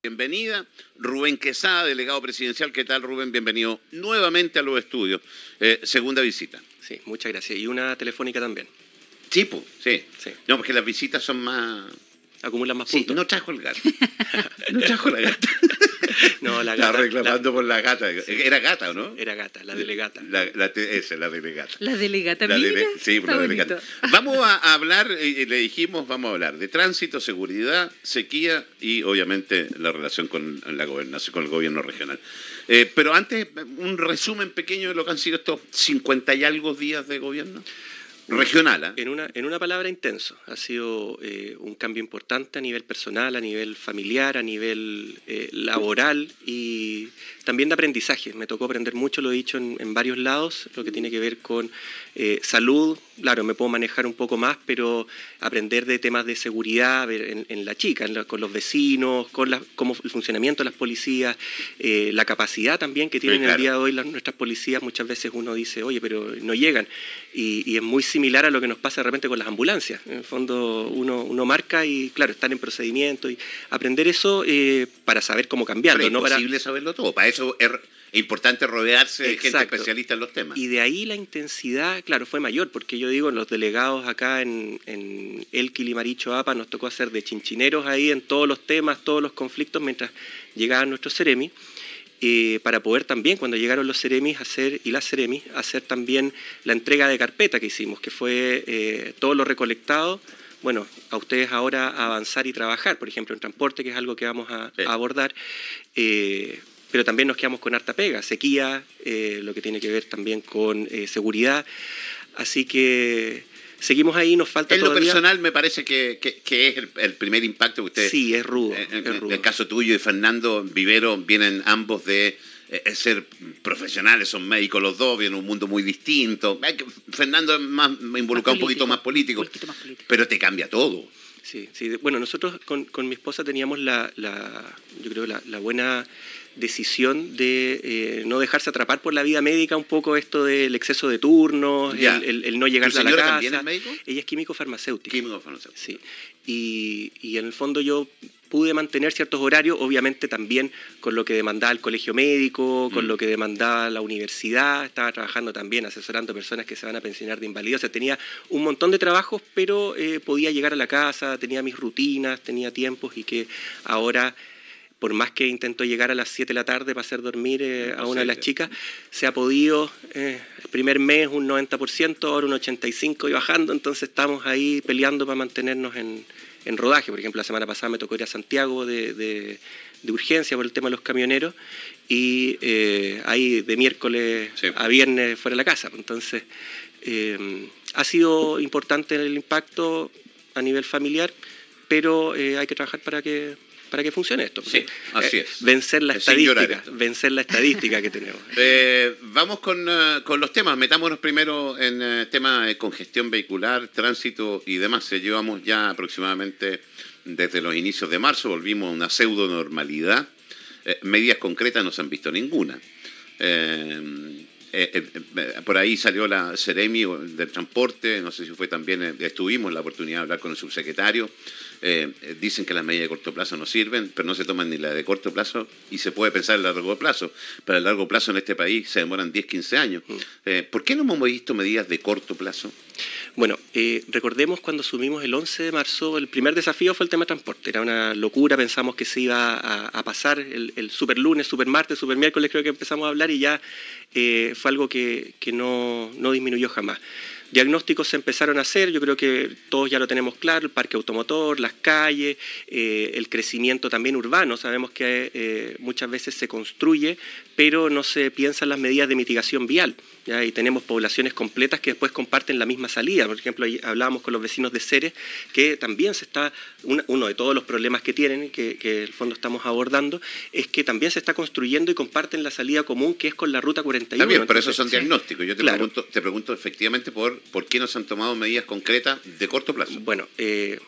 Bienvenida, Rubén Quesada, delegado presidencial. ¿Qué tal, Rubén? Bienvenido nuevamente a los estudios. Eh, segunda visita. Sí, muchas gracias. Y una telefónica también. Sí, pues, sí. Sí. No, porque las visitas son más... Acumulan más Sí, puntos. no trajo el gato. no trajo la gata. No, la Está gata. reclamando por la gata. ¿Era gata o no? la- era gata, la delegata. La, la esa, la delegata. La delegata, La mira, dele- sí, la delegata. Vamos a a hablar, eh, le dijimos, vamos a hablar de tránsito, seguridad, sequía y obviamente la relación con la gobernación, con el gobierno regional. Eh, pero antes, un resumen pequeño de lo que han sido estos 50 y algo días de gobierno. Regional, ¿ah? En una, en una palabra, intenso. Ha sido eh, un cambio importante a nivel personal, a nivel familiar, a nivel eh, laboral y también de aprendizaje. Me tocó aprender mucho, lo he dicho en varios lados, lo que tiene que ver con eh, salud. Claro, me puedo manejar un poco más, pero aprender de temas de seguridad en, en la chica, en la- con los vecinos, con la, cómo el funcionamiento de las policías, eh, la capacidad también que tienen claro. el día de hoy las, nuestras policías. Muchas veces uno dice, oye, pero no llegan. Y, y es muy similar a lo que nos pasa de repente con las ambulancias. En el fondo uno, uno marca y, claro, están en procedimiento. y Aprender eso eh, para saber cómo cambiarlo. Pero es no para, imposible saberlo todo. Para eso es importante rodearse de gente especialista en los temas. Y de ahí la intensidad, claro, fue mayor, porque yo digo, los delegados acá en, en El Quilimaricho APA nos tocó hacer de chinchineros ahí en todos los temas, todos los conflictos, mientras llegaban nuestros Ceremi, eh, para poder también, cuando llegaron los Ceremis hacer, y las Ceremis, hacer también la entrega de carpeta que hicimos, que fue eh, todo lo recolectado. Bueno, a ustedes ahora avanzar y trabajar, por ejemplo, en transporte, que es algo que vamos a, Sí. a abordar. Eh, pero también nos quedamos con harta pega, sequía, eh, lo que tiene que ver también con eh, seguridad. Así que seguimos ahí, nos falta En lo personal me parece que, que- que es el, el primer impacto que usted... Sí, es rudo, En, el caso tuyo y Fernando Vivero vienen ambos de eh, ser profesionales, son médicos los dos, vienen un mundo muy distinto. Fernando es más involucrado un poquito más político, un poquito más político. pero te cambia todo. Sí, sí. Bueno, nosotros con, con mi esposa teníamos la, la- yo creo, la, la buena decisión de eh, no dejarse atrapar por la vida médica un poco esto del exceso de turnos, el, el- el no llegar ¿Tu a la casa. también es médico? Ella es químico farmacéutico. Químico farmacéutico. Sí, y, y en el fondo yo pude mantener ciertos horarios, obviamente también con lo que demandaba el colegio médico, con Mm. lo que demandaba la universidad, estaba trabajando también asesorando personas que se van a pensionar de invalidez, o sea, tenía un montón de trabajos, pero eh, podía llegar a la casa, tenía mis rutinas, tenía tiempos y que ahora... Por más que intento llegar a las 7 de la tarde para hacer dormir eh, a una de las chicas, se ha podido, eh, el primer mes un 90%, ahora un 85% y bajando, entonces estamos ahí peleando para mantenernos en, en rodaje. Por ejemplo, la semana pasada me tocó ir a Santiago de, de- de urgencia por el tema de los camioneros y eh, ahí de miércoles Sí. a viernes fuera de la casa. Entonces, ha sido importante el impacto a nivel familiar, pero hay que trabajar para que para que funcione esto. Sí, así Eh, es. Vencer la estadística, vencer la estadística que tenemos. Eh, vamos con, eh, con los temas. Metámonos primero en eh, tema de congestión vehicular, tránsito y demás. Eh, llevamos ya aproximadamente desde los inicios de marzo, volvimos a una pseudo normalidad. Eh, medidas concretas no se han visto ninguna. Eh, eh, eh, eh, por ahí salió la Ceremi del transporte, no sé si fue también, estuvimos la oportunidad de hablar con el subsecretario. Eh, dicen que las medidas de corto plazo no sirven, pero no se toman ni las de corto plazo y se puede pensar en largo plazo. Para el largo plazo en este país se demoran 10, 15 años. Eh, ¿Por qué no hemos visto medidas de corto plazo? Bueno, eh, recordemos cuando asumimos el 11 de marzo, el primer desafío fue el tema de transporte. Era una locura, pensamos que se iba a, a pasar el, el super lunes, super martes, super miércoles, creo que empezamos a hablar y ya eh, fue algo que, que no, no disminuyó jamás. Diagnósticos se empezaron a hacer, yo creo que todos ya lo tenemos claro, el parque automotor, las calles, eh, el crecimiento también urbano. Sabemos que eh, muchas veces se construye, pero no se piensan las medidas de mitigación vial. ¿ya? Y tenemos poblaciones completas que después comparten la misma salida. Por ejemplo, hablábamos con los vecinos de Ceres, que también se está, uno de todos los problemas que tienen, que, que en el fondo estamos abordando, es que también se está construyendo y comparten la salida común que es con la Ruta 41. Está bien, pero Entonces, son diagnósticos. Yo te, Claro. pregunto, te pregunto efectivamente por, por qué no se han tomado medidas concretas de corto plazo. Bueno, eh,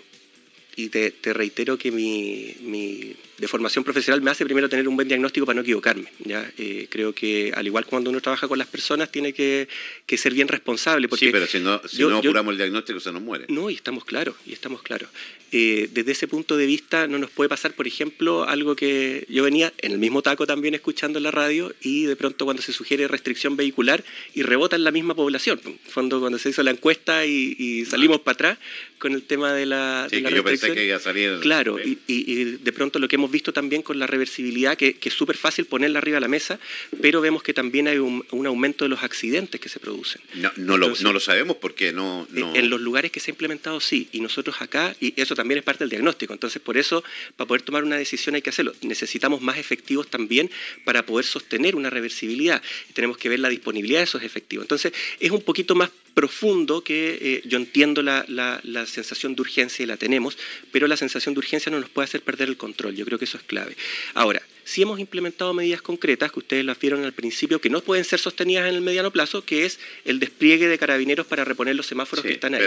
y te, reitero que mi, mi, de formación profesional me hace primero tener un buen diagnóstico para no equivocarme. ¿ya? Eh, creo que al igual cuando uno trabaja con las personas tiene que, ser bien responsable. Porque sí, pero si no, si no apuramos el diagnóstico se nos muere. No, y estamos claros, y estamos claros. Eh, desde ese punto de vista no nos puede pasar, por ejemplo, algo que yo venía en el mismo taco también escuchando en la radio y de pronto cuando se sugiere restricción vehicular y rebota en la misma población. En fondo, cuando se hizo la encuesta y, salimos para atrás con el tema de la, sí, que Yo que iba a salir. Claro, y, de pronto lo que hemos visto también con la reversibilidad, que, es súper fácil ponerla arriba de la mesa, pero vemos que también hay un, aumento de los accidentes que se producen. No, no, lo, no lo sabemos porque no, no... En los lugares que se ha implementado sí, y nosotros acá, y eso también es parte del diagnóstico. Entonces, por eso, para poder tomar una decisión hay que hacerlo. Necesitamos más efectivos también para poder sostener una reversibilidad. Tenemos que ver la disponibilidad de esos efectivos. Entonces, es un poquito más profundo que eh, yo entiendo la, la, sensación de urgencia y la tenemos, pero la sensación de urgencia no nos puede hacer perder el control. Yo creo que eso es clave. Ahora, si hemos implementado medidas concretas, que ustedes las vieron al principio, que no pueden ser sostenidas en el mediano plazo, que es el despliegue de carabineros para reponer los semáforos que están ahí.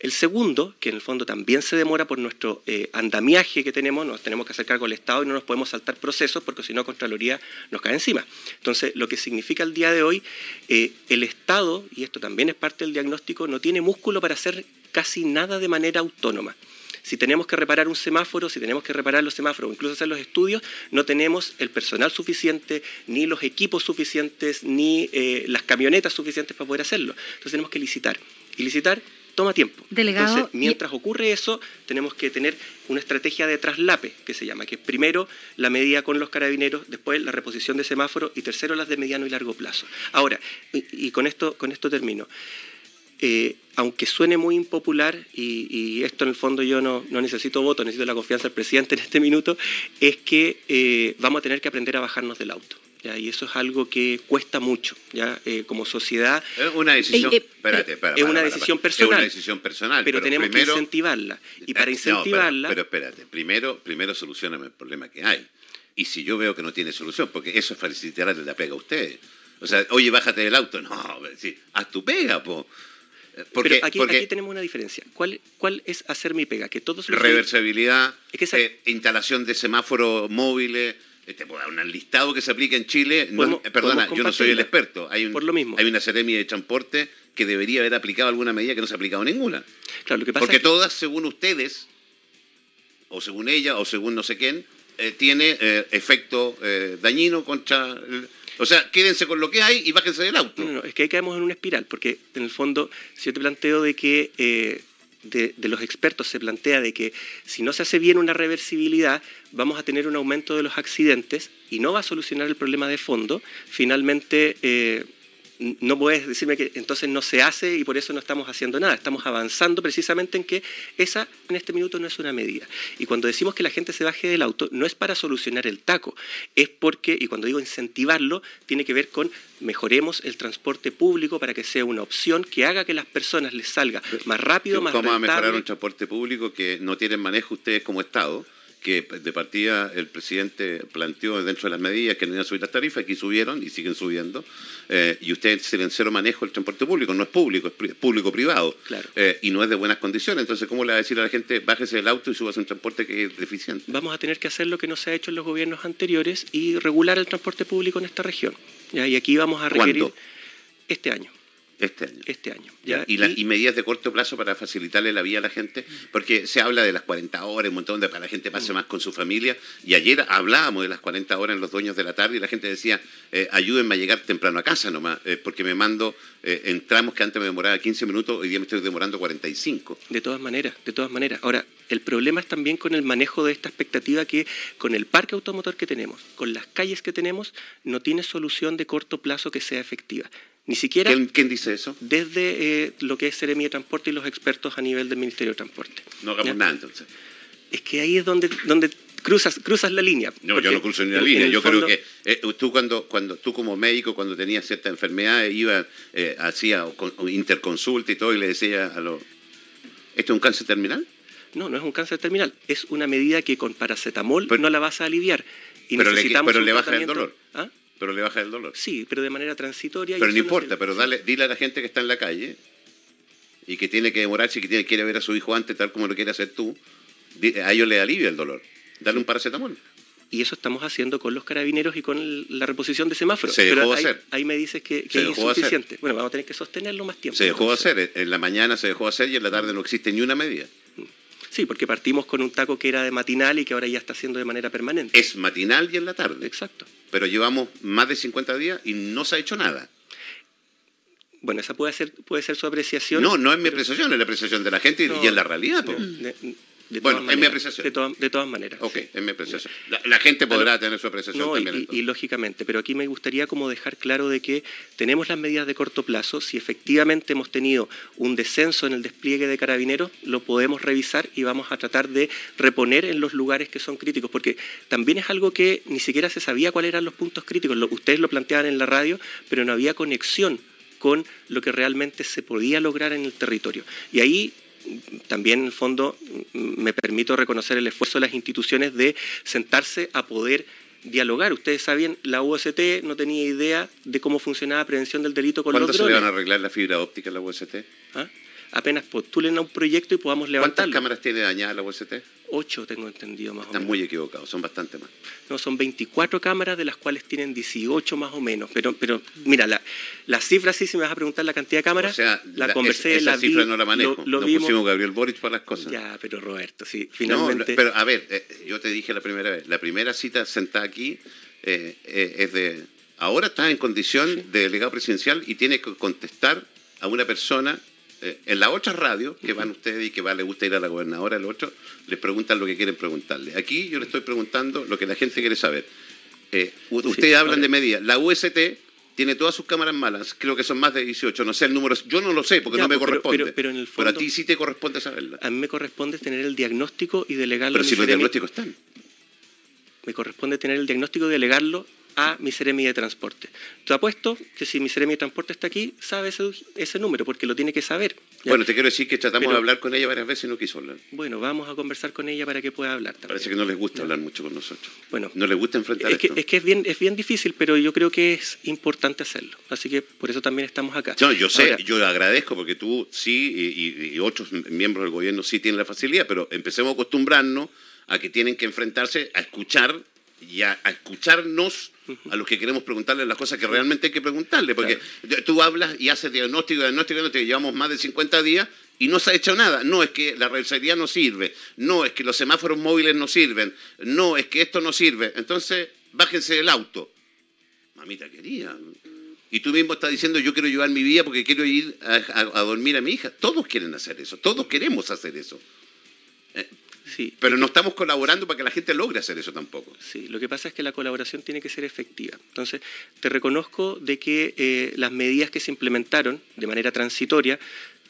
El segundo, que en el fondo también se demora por nuestro eh, andamiaje que tenemos, nos tenemos que hacer cargo del Estado y no nos podemos saltar procesos porque si no Contraloría nos cae encima. Entonces, lo que significa el día de hoy, eh, el Estado, y esto también es parte del diagnóstico, no tiene músculo para hacer casi nada de manera autónoma. Si tenemos que reparar un semáforo, si tenemos que reparar los semáforos, incluso hacer los estudios, no tenemos el personal suficiente, ni los equipos suficientes, ni eh, las camionetas suficientes para poder hacerlo. Entonces tenemos que licitar. Y licitar toma tiempo. Entonces, mientras ocurre eso, tenemos que tener una estrategia de traslape, que se llama, que es primero la medida con los carabineros, después la reposición de semáforos y tercero las de mediano y largo plazo. Ahora, y, con, esto, con esto termino. Eh, aunque suene muy impopular, y, esto en el fondo yo no, necesito voto, necesito la confianza del presidente en este minuto, es que eh, vamos a tener que aprender a bajarnos del auto. Y eso es algo que cuesta mucho, ¿ya? Eh, como sociedad. Es una decisión, espérate, es una decisión personal. Es una decisión personal. Pero, tenemos que incentivarla. Y para incentivarla. pero, espérate, primero, primero solucioname el problema que hay. Y si yo veo que no tiene solución, porque eso es facilitarle la pega a ustedes. O sea, oye, bájate del auto. No, sí, haz tu pega, po. Pero aquí, tenemos una diferencia. ¿Cuál, ¿Cuál es hacer mi pega? Que todos Reversibilidad, eh, instalación de semáforos móviles, eh, te puedo dar un listado que se aplica en Chile. Eh, perdona, yo no soy el experto. Hay Por lo mismo. Hay una seremia de transporte que debería haber aplicado alguna medida que no se ha aplicado ninguna. Claro, lo que pasa Porque todas, según ustedes, o según ella, o según no sé quién, tiene efecto dañino contra... O sea, quédense con lo que hay y bájense del auto. No, no, es que ahí caemos en una espiral, porque en el fondo, si yo te planteo de que eh, de, los expertos se plantea de que si no se hace bien una reversibilidad, vamos a tener un aumento de los accidentes y no va a solucionar el problema de fondo, finalmente eh, no puedes decirme que entonces no se hace y por eso no estamos haciendo nada. Estamos avanzando precisamente en que esa en este minuto no es una medida. Y cuando decimos que la gente se baje del auto, no es para solucionar el taco, es porque, y cuando digo incentivarlo, tiene que ver con mejoremos el transporte público para que sea una opción que haga que las personas les salga más rápido, más ¿Cómo va a mejorar un transporte público que no tienen manejo ustedes como Estado? Que de partida el presidente planteó dentro de las medidas que no iban a subir las tarifas, aquí subieron y siguen subiendo, eh, y ustedes se en cero manejo el transporte público, no es público, es público-privado, eh, y no es de buenas condiciones, entonces ¿cómo le va a decir a la gente, bájese del auto y subas un transporte que es deficiente? Vamos a tener que hacer lo que no se ha hecho en los gobiernos anteriores y regular el transporte público en esta región. Y aquí vamos a requerir... Este año. Este año. Este año. ¿Y, medidas de corto plazo para facilitarle la vida a la gente? Porque se habla de las 40 horas, un montón de para la gente pase mm. más con su familia. Y ayer hablábamos de las 40 horas en los dueños de la tarde y la gente decía, eh, ayúdenme a llegar temprano a casa nomás, eh, porque me mando eh, en tramos que antes me demoraba 15 minutos, hoy día me estoy demorando 45. De todas maneras, de todas maneras. Ahora, el problema es también con el manejo de esta expectativa que con el parque automotor que tenemos, con las calles que tenemos, no tiene solución de corto plazo que sea efectiva. Ni siquiera. ¿Quién, dice eso? Desde eh, lo que es Seremi de Transporte y los expertos a nivel del Ministerio de Transporte. No hagamos nada entonces. Es que ahí es donde, donde cruzas, cruzas la línea. No, yo no cruzo ni la línea. Yo creo que eh, tú cuando, cuando tú como médico, cuando tenías cierta enfermedad, iba, eh, hacía interconsulta y todo y le decía a los... ¿Esto es un cáncer terminal? No, no es un cáncer terminal. Es una medida que con paracetamol no la vas a aliviar. Y pero, le, pero le baja el dolor. ¿Ah? Pero le baja el dolor. Sí, pero de manera transitoria. Pero no importa, pero dale, dile a la gente que está en la calle y que tiene que demorarse y que tiene, quiere ver a su hijo antes, tal como lo quiere hacer tú, A ellos les alivia el dolor. Dale un paracetamol. Y eso estamos haciendo con los carabineros y con la reposición de semáforos. Se dejó Pero ahí, hacer. ahí me dices que, es insuficiente. Bueno, vamos a tener que sostenerlo más tiempo. Se dejó de entonces. hacer. En la mañana se dejó de hacer y en la tarde no existe ni una medida. Sí, porque partimos con un taco que era de matinal y que ahora ya está haciendo de manera permanente. Es matinal y en la tarde. Exacto. Pero llevamos más de 50 días y no se ha hecho nada. Bueno, esa puede ser, puede ser su apreciación. No, no es mi apreciación, es la apreciación de la gente y- No, y en la realidad. De- Bueno, es mi apreciación. De, todas- de todas maneras. Ok, sí. es mi apreciación. La, la gente podrá tener su apreciación No, también. y- lógicamente, pero aquí me gustaría como dejar claro de que tenemos las medidas de corto plazo. Si efectivamente hemos tenido un descenso en el despliegue de carabineros, lo podemos revisar y vamos a tratar de reponer en los lugares que son críticos, porque también es algo que ni siquiera se sabía cuáles eran los puntos críticos. Lo- ustedes lo planteaban en la radio, pero no había conexión con lo que realmente se podía lograr en el territorio. Y ahí también, en el fondo, me permito reconocer el esfuerzo de las instituciones de sentarse a poder dialogar. Ustedes sabían, la UST no tenía idea de cómo funcionaba prevención del delito con ¿Cuándo se le van a arreglar la fibra óptica en la UST? Apenas postulen a un proyecto y podamos ¿Cuántas levantarlo. cámaras tiene dañada la UST? Ocho, tengo entendido más o Están menos. muy equivocados, son bastante más. No, son 24 cámaras, de las cuales tienen 18 más o menos. Pero, pero mira, la, la cifra sí, si me vas a preguntar la cantidad de cámaras, o sea, la, la- conversé, es- esa la vi, cifra no la manejo. lo, lo no vimos. pusimos Gabriel Boric para las cosas. Ya, pero Roberto, sí, No, finalmente... pero a ver, eh, yo te dije la primera vez, la primera cita sentada aquí eh, eh, es de... Ahora está en condición de delegado presidencial y tiene que contestar a una persona eh, en la otra radio, que van ustedes y que va, le gusta ir a la gobernadora, el otro, les preguntan lo que quieren preguntarle. Aquí yo le estoy preguntando lo que la gente quiere saber. Eh, ustedes hablan de medidas. La UST tiene todas sus cámaras malas, creo que son más de 18, no sé el número, yo no lo sé porque Ya, no me pues, pero- corresponde. pero- pero en el a ti sí te corresponde saberla. A mí me corresponde tener el diagnóstico y delegarlo Pero si los diagnósticos están. Me corresponde tener el diagnóstico y delegarlo a mi Ceremi de Transporte. Te apuesto que si mi Ceremi de Transporte está aquí, sabe ese, ese número, porque lo tiene que saber. ¿ya? Bueno, te quiero decir que tratamos Pero- de hablar con ella varias veces y no quiso hablar. Bueno, vamos a conversar con ella para que pueda hablar también. Parece que no les gusta hablar mucho con nosotros. Bueno, No les gusta enfrentar es que, esto. es que es bien, es bien difícil, pero yo creo que es importante hacerlo. Así que por eso también estamos acá. No, yo sé, Ahora, yo agradezco porque tú sí y, y- y otros miembros del gobierno sí tienen la facilidad, pero empecemos a acostumbrarnos a que tienen que enfrentarse a escuchar y a, a escucharnos a los que queremos preguntarle las cosas que realmente hay que preguntarle. Porque tú hablas y haces diagnóstico, diagnóstico, diagnóstico, llevamos más de 50 días y no se ha hecho nada. No es que la revisaría no sirve, no es que los semáforos móviles no sirven, no es que esto no sirve. Entonces, bájense del auto. Mamita quería. Y tú mismo estás diciendo, yo quiero llevar mi vida porque quiero ir a, a- a dormir a mi hija. Todos quieren hacer eso, todos queremos hacer eso. Sí, Pero no estamos colaborando para que la gente logre hacer eso tampoco. Sí, lo que pasa es que la colaboración tiene que ser efectiva. Entonces, te reconozco de que eh, las medidas que se implementaron de manera transitoria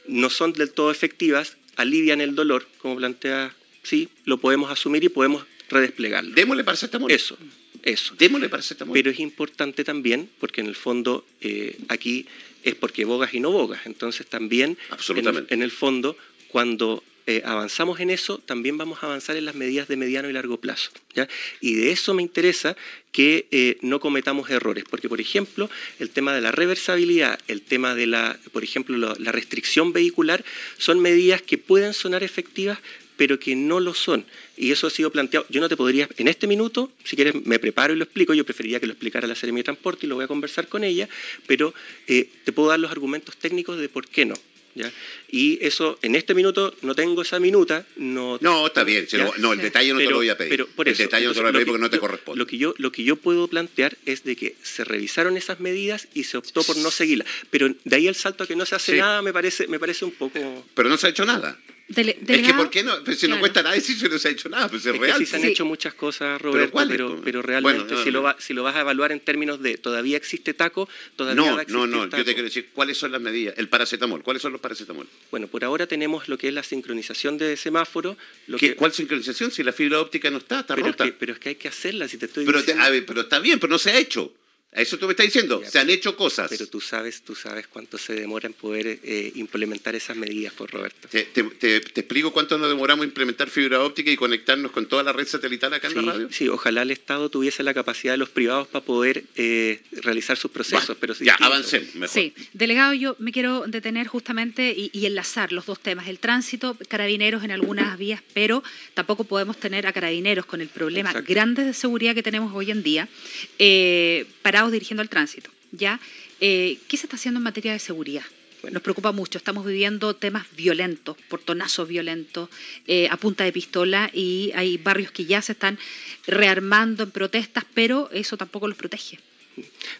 no son del todo efectivas, alivian el dolor, como plantea, sí, lo podemos asumir y podemos redesplegarlo. Démosle paracetamol. Eso, eso. Démosle paracetamol. Pero es importante también, porque en el fondo eh, aquí es porque bogas y no bogas. Entonces también, Absolutamente. En, en el fondo, cuando eh, avanzamos en eso, también vamos a avanzar en las medidas de mediano y largo plazo. ¿ya? Y de eso me interesa que eh, no cometamos errores, porque por ejemplo, el tema de la reversibilidad, el tema de la, por ejemplo, la, restricción vehicular, son medidas que pueden sonar efectivas, pero que no lo son. Y eso ha sido planteado. Yo no te podría, en este minuto, si quieres, me preparo y lo explico. Yo preferiría que lo explicara la Seremi de Transporte y lo voy a conversar con ella, pero eh, te puedo dar los argumentos técnicos de por qué no. ¿Ya? Y eso, en este minuto, no tengo esa minuta. No, No, está bien. si ¿Ya? lo- no, el detalle no te lo voy a pedir. pero por el eso, detalle no te lo voy a pedir porque no te corresponde. Lo que, yo, lo que yo puedo plantear es de que se revisaron esas medidas y se optó por no seguirlas. Pero de ahí el salto a que no se hace Sí. nada me parece, me parece un poco... Pero no se ha hecho nada. Dele- Es que, ¿por qué no? Pues si no cuesta nada decir si no se ha hecho nada, pues es Es que real. sí se han Sí. hecho muchas cosas, Roberto, ¿cuáles, pero, pues? pero realmente Bueno, no, si, lo no. va- si lo vas a evaluar en términos de todavía existe taco, todavía No, va a no, existir no. Yo taco. te quiero decir cuáles son las medidas. El paracetamol. ¿Cuáles son los paracetamol? Bueno, por ahora tenemos lo que es la sincronización de semáforo. Lo ¿Qué- que, ¿Cuál sincronización? Si la fibra óptica no está, está pero, es rota. que, pero es que hay que hacerla, si te estoy Pero, te- diciendo... a ver, pero está bien, pero no se ha hecho. Eso tú me estás diciendo. se han hecho cosas. Pero tú sabes, tú sabes cuánto se demora en poder eh, implementar esas medidas, por Roberto. Te, te, explico cuánto nos demoramos en implementar fibra óptica y conectarnos con toda la red satelital acá en la radio. Sí, ojalá el Estado tuviese la capacidad de los privados para poder eh, realizar sus procesos. pero ya, avancemos. Mejor. Sí, delegado, yo me quiero detener justamente y, enlazar los dos temas. El tránsito, carabineros en algunas vías, pero tampoco podemos tener a carabineros con el problema grande de seguridad que tenemos hoy en día. Eh, para dirigiendo al tránsito. ¿ya? Eh, ¿Qué se está haciendo en materia de seguridad? nos preocupa mucho. Estamos viviendo temas violentos, portonazos violentos, eh, a punta de pistola y hay barrios que ya se están rearmando en protestas, pero eso tampoco los protege.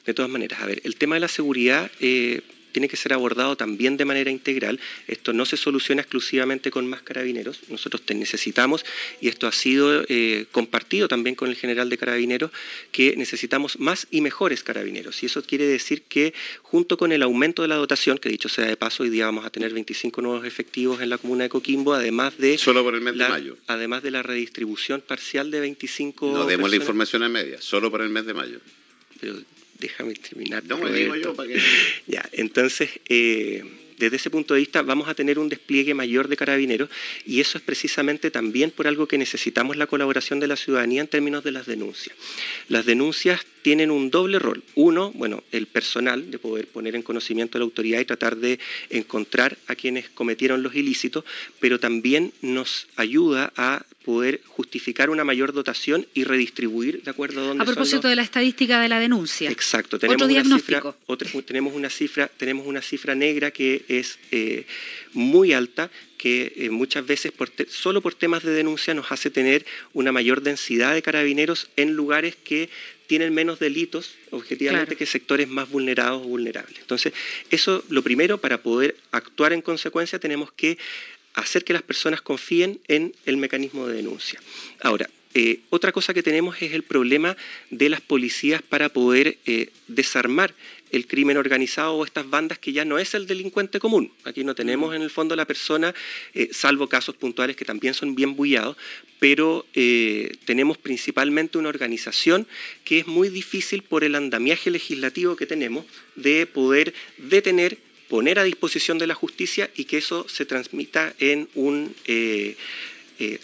De todas maneras, a ver, el tema de la seguridad eh, tiene que ser abordado también de manera integral. Esto no se soluciona exclusivamente con más carabineros. Nosotros te necesitamos, y esto ha sido eh, compartido también con el general de carabineros, que necesitamos más y mejores carabineros. Y eso quiere decir que junto con el aumento de la dotación, que dicho sea de paso, hoy día vamos a tener 25 nuevos efectivos en la comuna de Coquimbo, además de... Solo por el mes de mayo. Además de la redistribución parcial de 25... No demos la información a media, solo por el mes de mayo. Pero déjame terminar. No, digo yo para que... Ya, entonces, eh, desde ese punto de vista vamos a tener un despliegue mayor de carabineros y eso es precisamente también por algo que necesitamos la colaboración de la ciudadanía en términos de las denuncias. Las denuncias tienen un doble rol. Uno, bueno, el personal, de poder poner en conocimiento a la autoridad y tratar de encontrar a quienes cometieron los ilícitos, pero también nos ayuda a poder justificar una mayor dotación y redistribuir de acuerdo a dónde A propósito de la estadística de la denuncia. Exacto. Tenemos Otro. Una cifra, tenemos una cifra, tenemos una cifra negra que es eh, muy alta que eh, muchas veces solo por temas de denuncia nos hace tener una mayor densidad de carabineros en lugares que tienen menos delitos, objetivamente, que sectores más vulnerados o vulnerables. Entonces, eso, lo primero, para poder actuar en consecuencia, tenemos que hacer que las personas confíen en el mecanismo de denuncia. Ahora, eh, otra cosa que tenemos es el problema de las policías para poder eh, desarmar el crimen organizado o estas bandas que ya no es el delincuente común. Aquí no tenemos en el fondo la persona, eh, salvo casos puntuales que también son bien bullados, pero tenemos principalmente una organización que es muy difícil por el andamiaje legislativo que tenemos de poder detener poner a disposición de la justicia y que eso se transmita en un,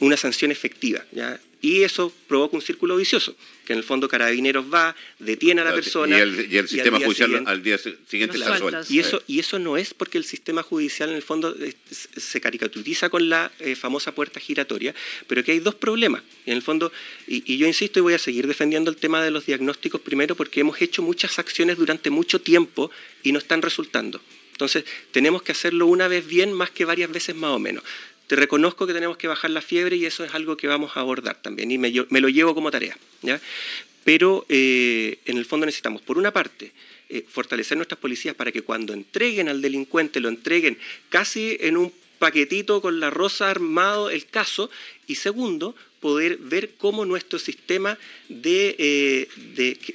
una sanción efectiva. ¿ya? Y eso provoca un círculo vicioso, que en el fondo Carabineros va, detiene a la persona. Y el, sistema judicial al día siguiente la suelta. Y eso, y eso no es porque el sistema judicial en el fondo eh, se caricaturiza con la eh, famosa puerta giratoria, pero que hay dos problemas. En el fondo, y, yo insisto y voy a seguir defendiendo el tema de los diagnósticos primero porque hemos hecho muchas acciones durante mucho tiempo y no están resultando. Entonces, tenemos que hacerlo una vez bien más que varias veces más o menos. Te reconozco que tenemos que bajar la fiebre y eso es algo que vamos a abordar también y me, lo llevo como tarea. ¿ya? Pero eh, en el fondo necesitamos, por una parte, eh, fortalecer nuestras policías para que cuando entreguen al delincuente lo entreguen casi en un paquetito con la rosa armado el caso y segundo, poder ver cómo nuestro sistema eh,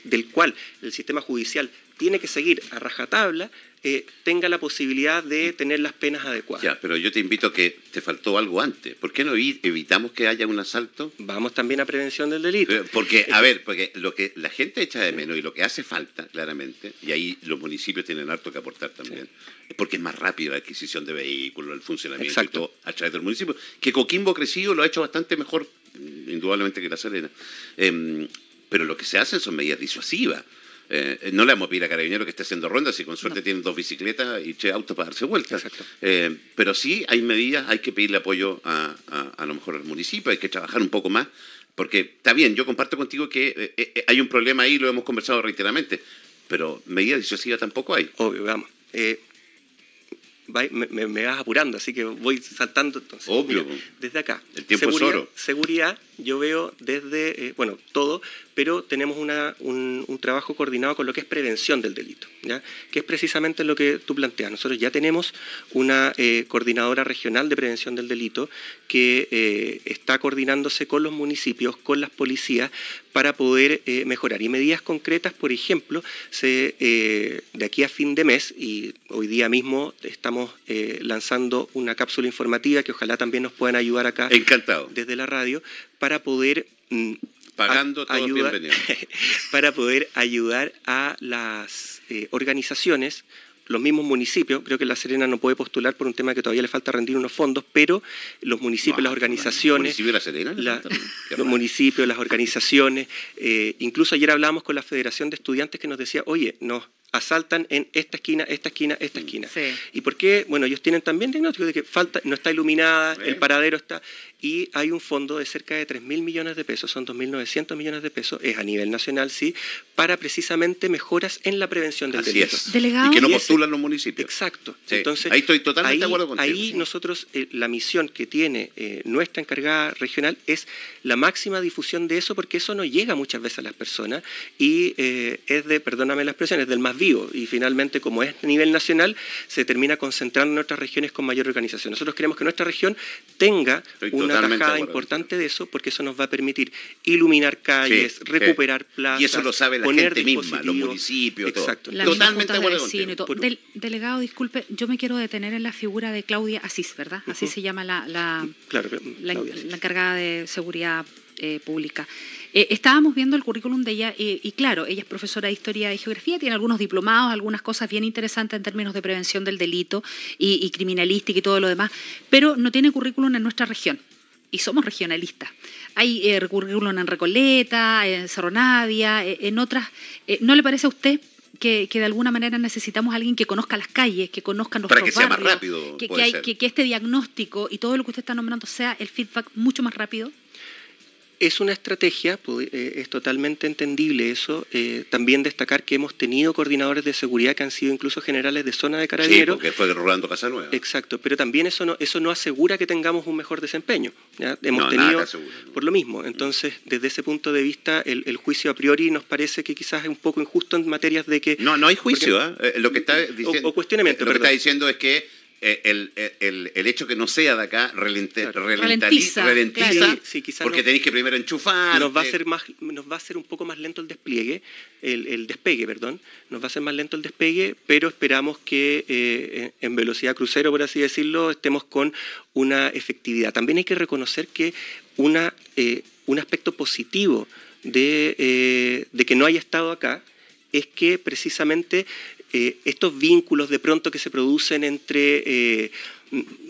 del cual el sistema judicial tiene que seguir a rajatabla, eh, tenga la posibilidad de tener las penas adecuadas. Ya, pero yo te invito a que te faltó algo antes. ¿Por qué no evitamos que haya un asalto? Vamos también a prevención del delito. Eh, porque, a ver, porque lo que la gente echa de menos y lo que hace falta, claramente, y ahí los municipios tienen harto que aportar también, es porque es más rápido la adquisición de vehículos, el funcionamiento y todo a través del municipio. Que Coquimbo crecido lo ha hecho bastante mejor, indudablemente, que La Serena. Em, pero lo que se hacen son medidas disuasivas. Eh, no le vamos a pedir a Carabinero que esté haciendo rondas, si con suerte tienen dos bicicletas y che autos para darse vueltas. Eh, pero sí hay medidas, hay que pedirle apoyo a, a, lo mejor al municipio, hay que trabajar un poco más, porque está bien, yo comparto contigo que eh, hay un problema ahí, lo hemos conversado reiteradamente, pero medidas disuasivas tampoco hay. Obvio, vamos me, vas apurando, así que voy saltando entonces. Obvio. desde acá. El tiempo seguridad, es oro. Seguridad, yo veo desde, eh, bueno, todo, pero tenemos una, un, trabajo coordinado con lo que es prevención del delito, ¿ya? que es precisamente lo que tú planteas. Nosotros ya tenemos una eh, coordinadora regional de prevención del delito que eh, está coordinándose con los municipios, con las policías, para poder mejorar. Y medidas concretas, por ejemplo, se, de aquí a fin de mes, y hoy día mismo estamos lanzando una cápsula informativa que ojalá también nos puedan ayudar acá Encantado. desde la radio, para poder mm, Pagando todos ayudar, para poder ayudar a las eh, organizaciones los mismos municipios, creo que La Serena no puede postular por un tema que todavía le falta rendir unos fondos, pero los municipios, No, las organizaciones, ¿Municipio de La Serena? la- los municipios, las organizaciones, eh, incluso ayer hablábamos con la Federación de Estudiantes que nos decía, oye, nos asaltan en esta esquina, esta esquina, esta esquina. Sí. ¿Y por qué? Bueno, ellos tienen también diagnóstico de que falta, no está iluminada, el paradero está, y hay un fondo de cerca de 3 mil millones de pesos, son 2.900 millones de pesos, es a nivel nacional, sí, para precisamente mejoras en la prevención del Así delito. es. Delegado. Y que no postulan los municipios. Exacto. Sí, Entonces, ahí estoy totalmente ahí- de acuerdo contigo. Ahí nosotros, eh, la misión que tiene eh, nuestra encargada regional es la máxima difusión de eso, porque eso no llega muchas veces a las personas y eh, es de, perdóname la expresión, es del más vivo. Y finalmente, como es a nivel nacional, se termina concentrando en otras regiones con mayor organización. Nosotros queremos que nuestra región tenga Estoy una de tajada importante de eso, porque eso nos va a permitir iluminar calles, Sí, recuperar sí. plazas. Y eso lo sabe la gente misma, los municipios, todo. Exacto. La misma Totalmente de de acuerdo y todo. Del- delegado, disculpe, yo me quiero detener en la figura de Claudia Asís, ¿verdad? Así se llama la, la, Claro, la encargada de seguridad eh, pública. Eh, estábamos viendo el currículum de ella eh, y claro, ella es profesora de historia y geografía, tiene algunos diplomados, algunas cosas bien interesantes en términos de prevención del delito y, y criminalística y todo lo demás, pero no tiene currículum en nuestra región y somos regionalistas. Hay eh, currículum en Recoleta, en Cerro Navia, eh, en otras. ¿No le parece a usted que, que de alguna manera necesitamos a alguien que conozca las calles, que conozca nuestros Para que sea más barrios, rápido, que, hay- que este diagnóstico y todo lo que usted está nombrando sea el feedback mucho más rápido? Es una estrategia, pu- eh, es totalmente entendible eso. eh, también destacar que hemos tenido coordinadores de seguridad que han sido incluso generales de zona de Sí, carabineros. porque fue Rolando Casanueva. Exacto, pero también eso no, eso no asegura que tengamos un mejor desempeño. ¿ya? Hemos No, tenido por lo mismo. Entonces, desde ese punto de vista, el, el juicio a priori nos parece que quizás es un poco injusto en materias de que No, no hay juicio. ¿ah? Eh, Lo que está diciendo, o cuestionamiento, Lo que está diciendo es que el, el, el hecho que no sea de acá relente- Claro. ralentiza, Ralentiza, ralentiza, claro. Sí, sí, quizás porque no- tenéis que primero enchufar. nos va a hacer más nos va a hacer un poco más lento el despliegue el, el despegue perdón nos va a hacer más lento el despegue pero esperamos que eh, en en velocidad crucero por así decirlo estemos con una efectividad también hay que reconocer que una eh, un aspecto positivo de, eh, de que no haya estado acá es que precisamente eh, estos vínculos de pronto que se producen entre eh,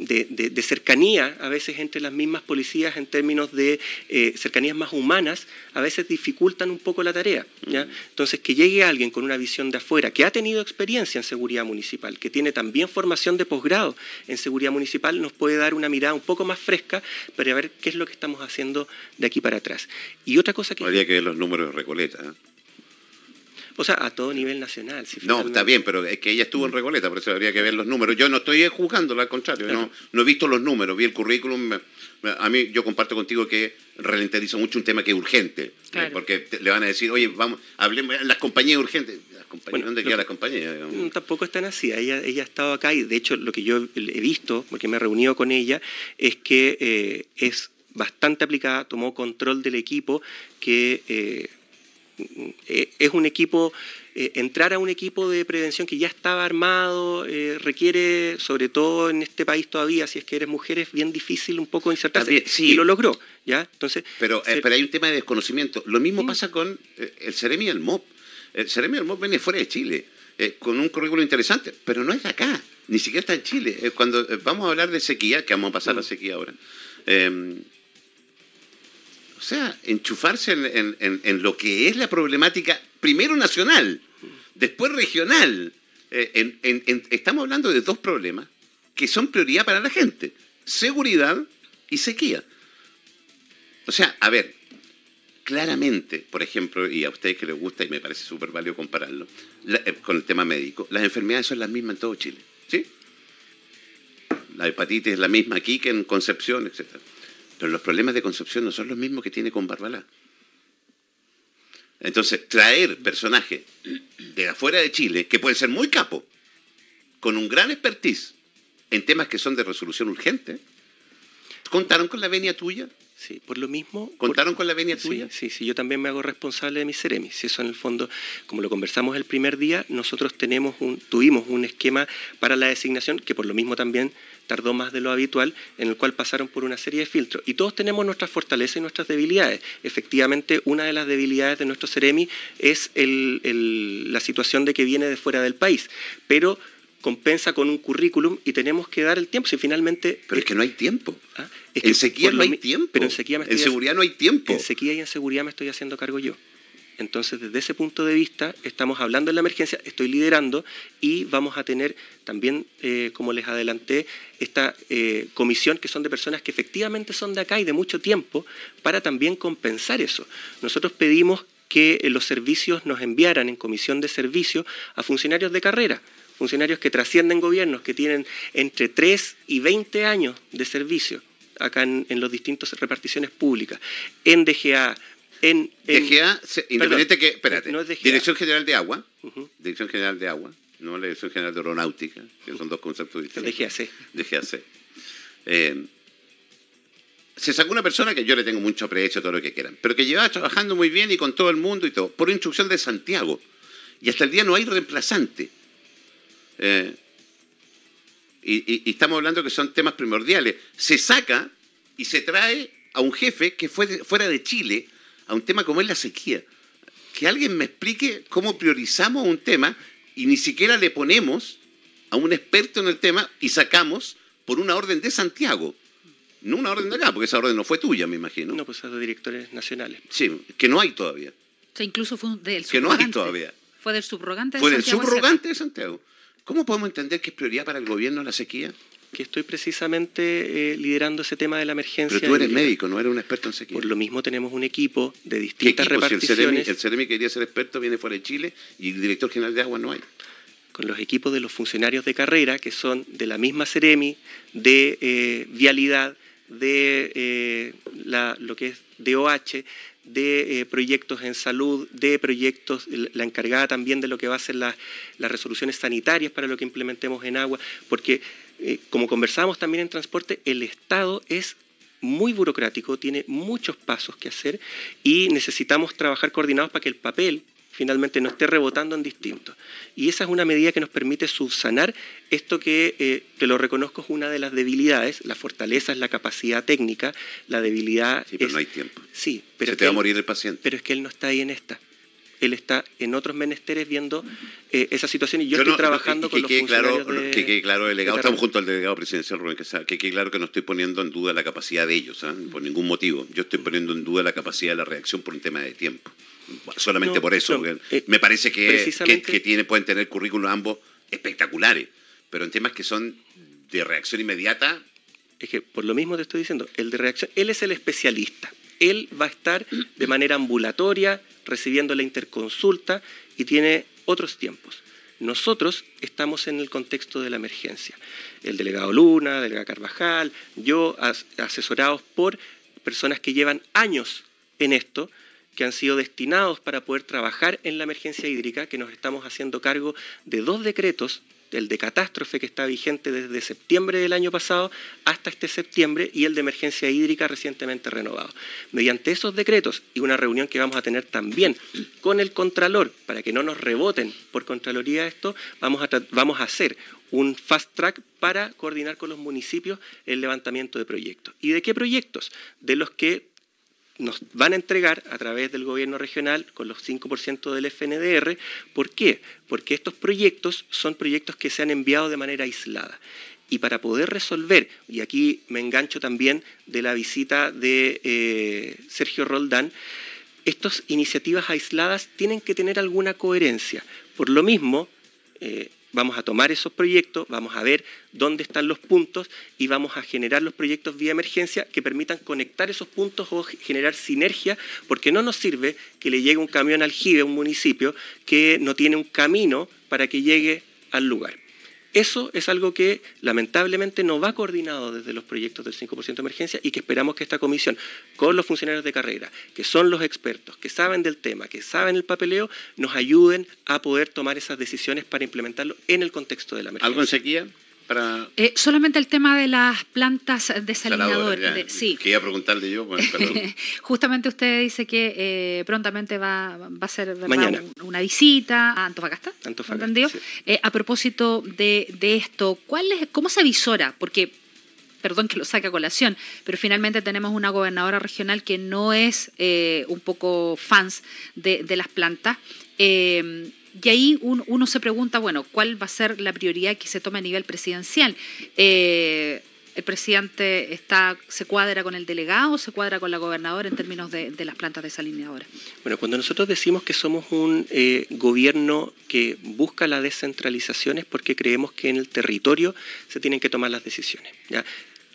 de, de- de cercanía, a veces entre las mismas policías en términos de eh, cercanías más humanas, a veces dificultan un poco la tarea. ¿ya? Entonces, que llegue alguien con una visión de afuera, que ha tenido experiencia en seguridad municipal, que tiene también formación de posgrado en seguridad municipal, nos puede dar una mirada un poco más fresca para ver qué es lo que estamos haciendo de aquí para atrás. Y otra cosa que... Habría que ver los números de Recoleta. ¿eh? O sea, a todo nivel nacional. si No, está bien, pero es que ella estuvo en Recoleta, por eso habría que ver los números. Yo no estoy juzgándola, al contrario, Claro. no, no he visto los números, vi el currículum. A mí, yo comparto contigo que ralentiza mucho un tema que es urgente, eh, porque te- le van a decir, oye, vamos, hablemos, las compañías urgentes. Las compañías, Bueno, ¿Dónde quedan que- las compañías? digamos? Mm, Tampoco es tan así. Ella, ella ha estado acá y de hecho lo que yo he visto, porque me he reunido con ella, es que eh, es bastante aplicada, tomó control del equipo, que eh, eh, es un equipo, eh, entrar a un equipo de prevención que ya estaba armado, eh, requiere, sobre todo en este país todavía, si es que eres mujer, es bien difícil un poco insertarse. Sí. Y lo logró, ¿ya? Entonces, Pero, eh, se- pero hay un tema de desconocimiento. Lo mismo pasa con eh, el Ceremi y el MOP. El Ceremi y el MOP viene fuera de Chile, eh, con un currículo interesante, pero no es de acá, ni siquiera está en Chile. Eh, cuando eh, vamos a hablar de sequía, que vamos a pasar a la Mm. sequía ahora, eh, o sea, enchufarse en, lo que es la problemática, primero nacional, después regional. Eh, estamos hablando de dos problemas que son prioridad para la gente, seguridad y sequía. O sea, a ver, claramente, por ejemplo, y a ustedes que les gusta y me parece súper válido compararlo, eh, con el tema médico, las enfermedades son las mismas en todo Chile, ¿sí? La hepatitis es la misma aquí que en Concepción, etc. Pero los problemas de Concepción no son los mismos que tiene con Barbalá. Entonces, traer personajes de afuera de Chile, que pueden ser muy capos, con un gran expertise en temas que son de resolución urgente, ¿contaron con la venia tuya? Sí, por lo mismo. ¿Contaron con la venia tuya? Sí, sí, yo también me hago responsable de mis Ceremis. Eso en el fondo, como lo conversamos el primer día, nosotros tenemos un, tuvimos un esquema para la designación que por lo mismo también tardó más de lo habitual, en el cual pasaron por una serie de filtros. Y todos tenemos nuestras fortalezas y nuestras debilidades. Efectivamente, una de las debilidades de nuestro Ceremi es la situación de que viene de fuera del país. Pero compensa con un currículum y tenemos que dar el tiempo. Si finalmente. Pero es que no hay tiempo. ¿Ah? en sequía no hay tiempo. Pero en sequía En seguridad no hay tiempo. En sequía y en seguridad me estoy haciendo cargo yo. Entonces, desde ese punto de vista, estamos hablando en la emergencia, estoy liderando y vamos a tener también, eh, como les adelanté, esta eh, comisión que son de personas que efectivamente son de acá y de mucho tiempo para también compensar eso. Nosotros pedimos que eh, los servicios nos enviaran en comisión de servicio a funcionarios de carrera, funcionarios que trascienden gobiernos, que tienen entre 3 y 20 años de servicio acá en, en las distintas reparticiones públicas, en DGA, en, DGA, independiente que, espérate, Dirección General de Agua, Dirección General de Agua, no la Dirección General de Aeronáutica, que son dos conceptos distintos. DGAC. DGAC. Eh, se sacó una persona que yo le tengo mucho aprecio, todo lo que quieran, pero que llevaba trabajando muy bien y con todo el mundo y todo, por instrucción de Santiago. Y hasta el día no hay reemplazante. Eh, y, y, estamos hablando que son temas primordiales. Se saca y se trae a un jefe que fue fuera de Chile a un tema como es la sequía. Que alguien me explique cómo priorizamos un tema y ni siquiera le ponemos a un experto en el tema y sacamos por una orden de Santiago. No una orden de acá, porque esa orden no fue tuya, me imagino. No, pues es de directores nacionales. Sí, que no hay todavía. O sea, incluso fue del Que no hay todavía. Fue del subrogante de Santiago. Fue del subrogante de Santiago. ¿Cómo podemos entender que es prioridad para el gobierno la sequía? Que estoy precisamente eh, liderando ese tema de la emergencia. Pero tú eres médico, no eres un experto en sequía. Por lo mismo tenemos un equipo de distintas reparticiones. Si el CEREMI, quería ser experto, viene fuera de Chile y el director general de agua no hay. Con los equipos de los funcionarios de carrera, que son de la misma CEREMI, de eh, vialidad, de eh, lo que es DOH, de proyectos en salud, de proyectos, la encargada también de lo que va a ser las resoluciones sanitarias para lo que implementemos en agua, porque eh, como conversábamos también en transporte, el Estado es muy burocrático, tiene muchos pasos que hacer y necesitamos trabajar coordinados para que el papel finalmente no esté rebotando en distintos. Y esa es una medida que nos permite subsanar esto que, eh, te lo reconozco, es una de las debilidades. La fortaleza es la capacidad técnica, la debilidad sí, pero no hay tiempo. Sí, pero... Se te va a morir el paciente. Pero es que él no está ahí en esta él está en otros menesteres viendo eh, esa situación y yo, estoy trabajando con los funcionarios claro, Que quede claro, delegado, estamos junto al delegado presidencial Rubén que quede claro que no estoy poniendo en duda la capacidad de ellos, ¿ah? por ningún motivo. Yo estoy poniendo en duda la capacidad de la reacción por un tema de tiempo. Solamente por eso. Eh, me parece que, que, tiene, pueden tener currículos ambos espectaculares, pero en temas que son de reacción inmediata... Es que por lo mismo te estoy diciendo, el de reacción, él es el especialista. Él va a estar de manera ambulatoria, recibiendo la interconsulta y tiene otros tiempos. Nosotros estamos en el contexto de la emergencia. El delegado Luna, el delegado Carvajal, yo, asesorados por personas que llevan años en esto, que han sido destinados para poder trabajar en la emergencia hídrica, que nos estamos haciendo cargo de dos decretos el de catástrofe que está vigente desde septiembre del año pasado hasta este septiembre y el de emergencia hídrica recientemente renovado. Mediante esos decretos y una reunión que vamos a tener también con el Contralor, para que no nos reboten por Contraloría esto, vamos a, vamos a hacer un fast track para coordinar con los municipios el levantamiento de proyectos. ¿Y de qué proyectos? De los que nos van a entregar a través del gobierno regional con los 5% del FNDR. ¿Por qué? Porque estos proyectos son proyectos que se han enviado de manera aislada. Y para poder resolver, y aquí me engancho también de la visita de eh, Sergio Roldán, estas iniciativas aisladas tienen que tener alguna coherencia. Por lo mismo, eh, vamos a tomar esos proyectos, vamos a ver dónde están los puntos y vamos a generar los proyectos vía emergencia que permitan conectar esos puntos o generar sinergia, porque no nos sirve que le llegue un camión al a un municipio, que no tiene un camino para que llegue al lugar. Eso es algo que lamentablemente no va coordinado desde los proyectos del 5% de emergencia y que esperamos que esta comisión, con los funcionarios de carrera, que son los expertos, que saben del tema, que saben el papeleo, nos ayuden a poder tomar esas decisiones para implementarlo en el contexto de la emergencia. ¿Algo en sequía? Para... Eh, solamente el tema de las plantas desalinadoras. De, sí. Quería preguntarle yo. Justamente usted dice que eh, prontamente va, va, a ser una visita a Antofagasta. Antofagasta ¿entendió? Eh, a propósito de, de esto, ¿cuál es, ¿cómo se avisora? Porque perdón que lo saque a colación, pero finalmente tenemos una gobernadora regional que no es eh, un poco fans de, las plantas. Eh, y ahí uno, se pregunta, bueno, ¿cuál va a ser la prioridad que se tome a nivel presidencial? Eh, ¿El presidente está, se cuadra con el delegado o se cuadra con la gobernadora en términos de, las plantas desalineadoras? Bueno, cuando nosotros decimos que somos un gobierno que busca la descentralización es porque creemos que en el territorio se tienen que tomar las decisiones.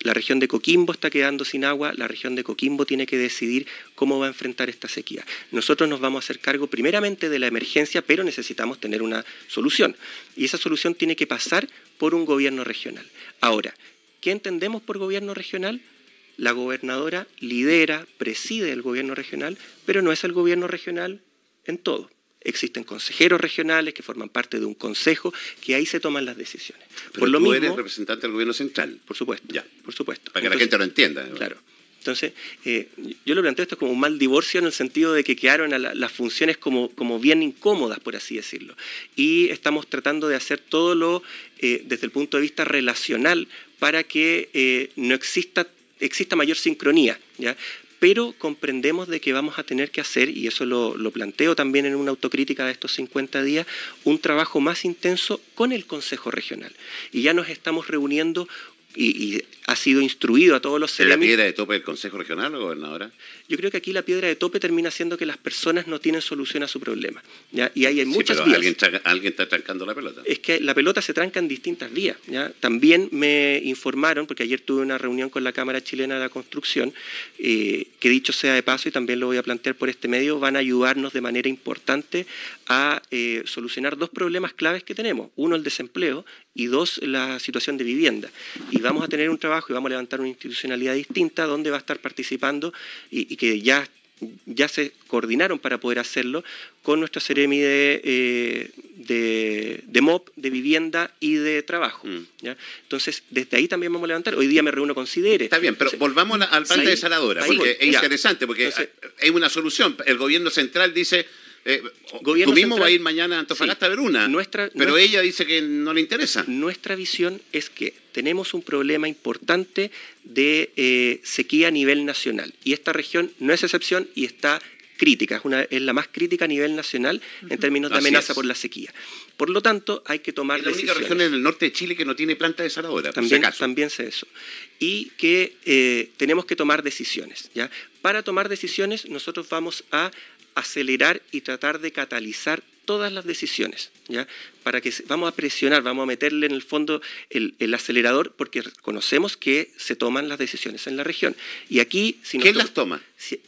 La región de Coquimbo está quedando sin agua, la región de Coquimbo tiene que decidir cómo va a enfrentar esta sequía. Nosotros nos vamos a hacer cargo primeramente de la emergencia, pero necesitamos tener una solución. Y esa solución tiene que pasar por un gobierno regional. Ahora, ¿qué entendemos por gobierno regional? La gobernadora lidera, preside el gobierno regional, pero no es el gobierno regional en todo. Existen consejeros regionales que forman parte de un consejo, que ahí se toman las decisiones. Pero por lo tú eres representante del gobierno central. Por supuesto. Ya. Por supuesto. Para que la gente lo entienda. Claro. Entonces, eh, yo lo planteo esto como un mal divorcio en el sentido de que quedaron las funciones como, como, bien incómodas, por así decirlo. Y estamos tratando de hacer todo lo eh, desde el punto de vista relacional para que eh, no exista, exista mayor sincronía. ¿ya? Pero comprendemos de que vamos a tener que hacer, y eso lo, planteo también en una autocrítica de estos 50 días, un trabajo más intenso con el Consejo Regional. Y ya nos estamos reuniendo y, ha sido instruido a todos los ¿Es la piedra de tope del Consejo Regional, gobernadora? Yo creo que aquí la piedra de tope termina siendo que las personas no tienen solución a su problema. ¿ya? Y ahí hay muchas vías. Alguien, está trancando la pelota. Es que la pelota se tranca en distintas vías. ¿ya? También me informaron, porque ayer tuve una reunión con la Cámara Chilena de la Construcción, eh, que dicho sea de paso, y también lo voy a plantear por este medio, van a ayudarnos de manera importante a eh, solucionar dos problemas claves que tenemos. Uno, el desempleo, y dos, la situación de vivienda. Y vamos a tener un trabajo y vamos a levantar una institucionalidad distinta donde va a estar participando y, que ya, ya se coordinaron para poder hacerlo con nuestra Ceremi de, eh, de, de, MOP, de vivienda y de trabajo. Mm. ¿ya? Entonces, desde ahí también vamos a levantar. Hoy día me reúno con Sidere. Está bien, pero volvamos al plan de saladora, porque es interesante, porque hay una solución. El gobierno central dice eh, tú mismo vas a ir mañana a Antofagasta a ver una, pero ella dice que no le interesa. Nuestra visión es que tenemos un problema importante de eh, sequía a nivel nacional y esta región no es excepción y está crítica, es, una, es la más crítica a nivel nacional en términos de amenaza por la sequía. Por lo tanto, hay que tomar decisiones. Es la única región en el norte de Chile que no tiene planta desaladora, también, También sé eso. Y que eh, tenemos que tomar decisiones. ¿ya? Para tomar decisiones, nosotros vamos a acelerar y tratar de catalizar todas las decisiones, ¿ya? Para que vamos a presionar, vamos a meterle en el fondo el, acelerador porque conocemos que se toman las decisiones en la región. Y aquí... Si ¿Quién las toma?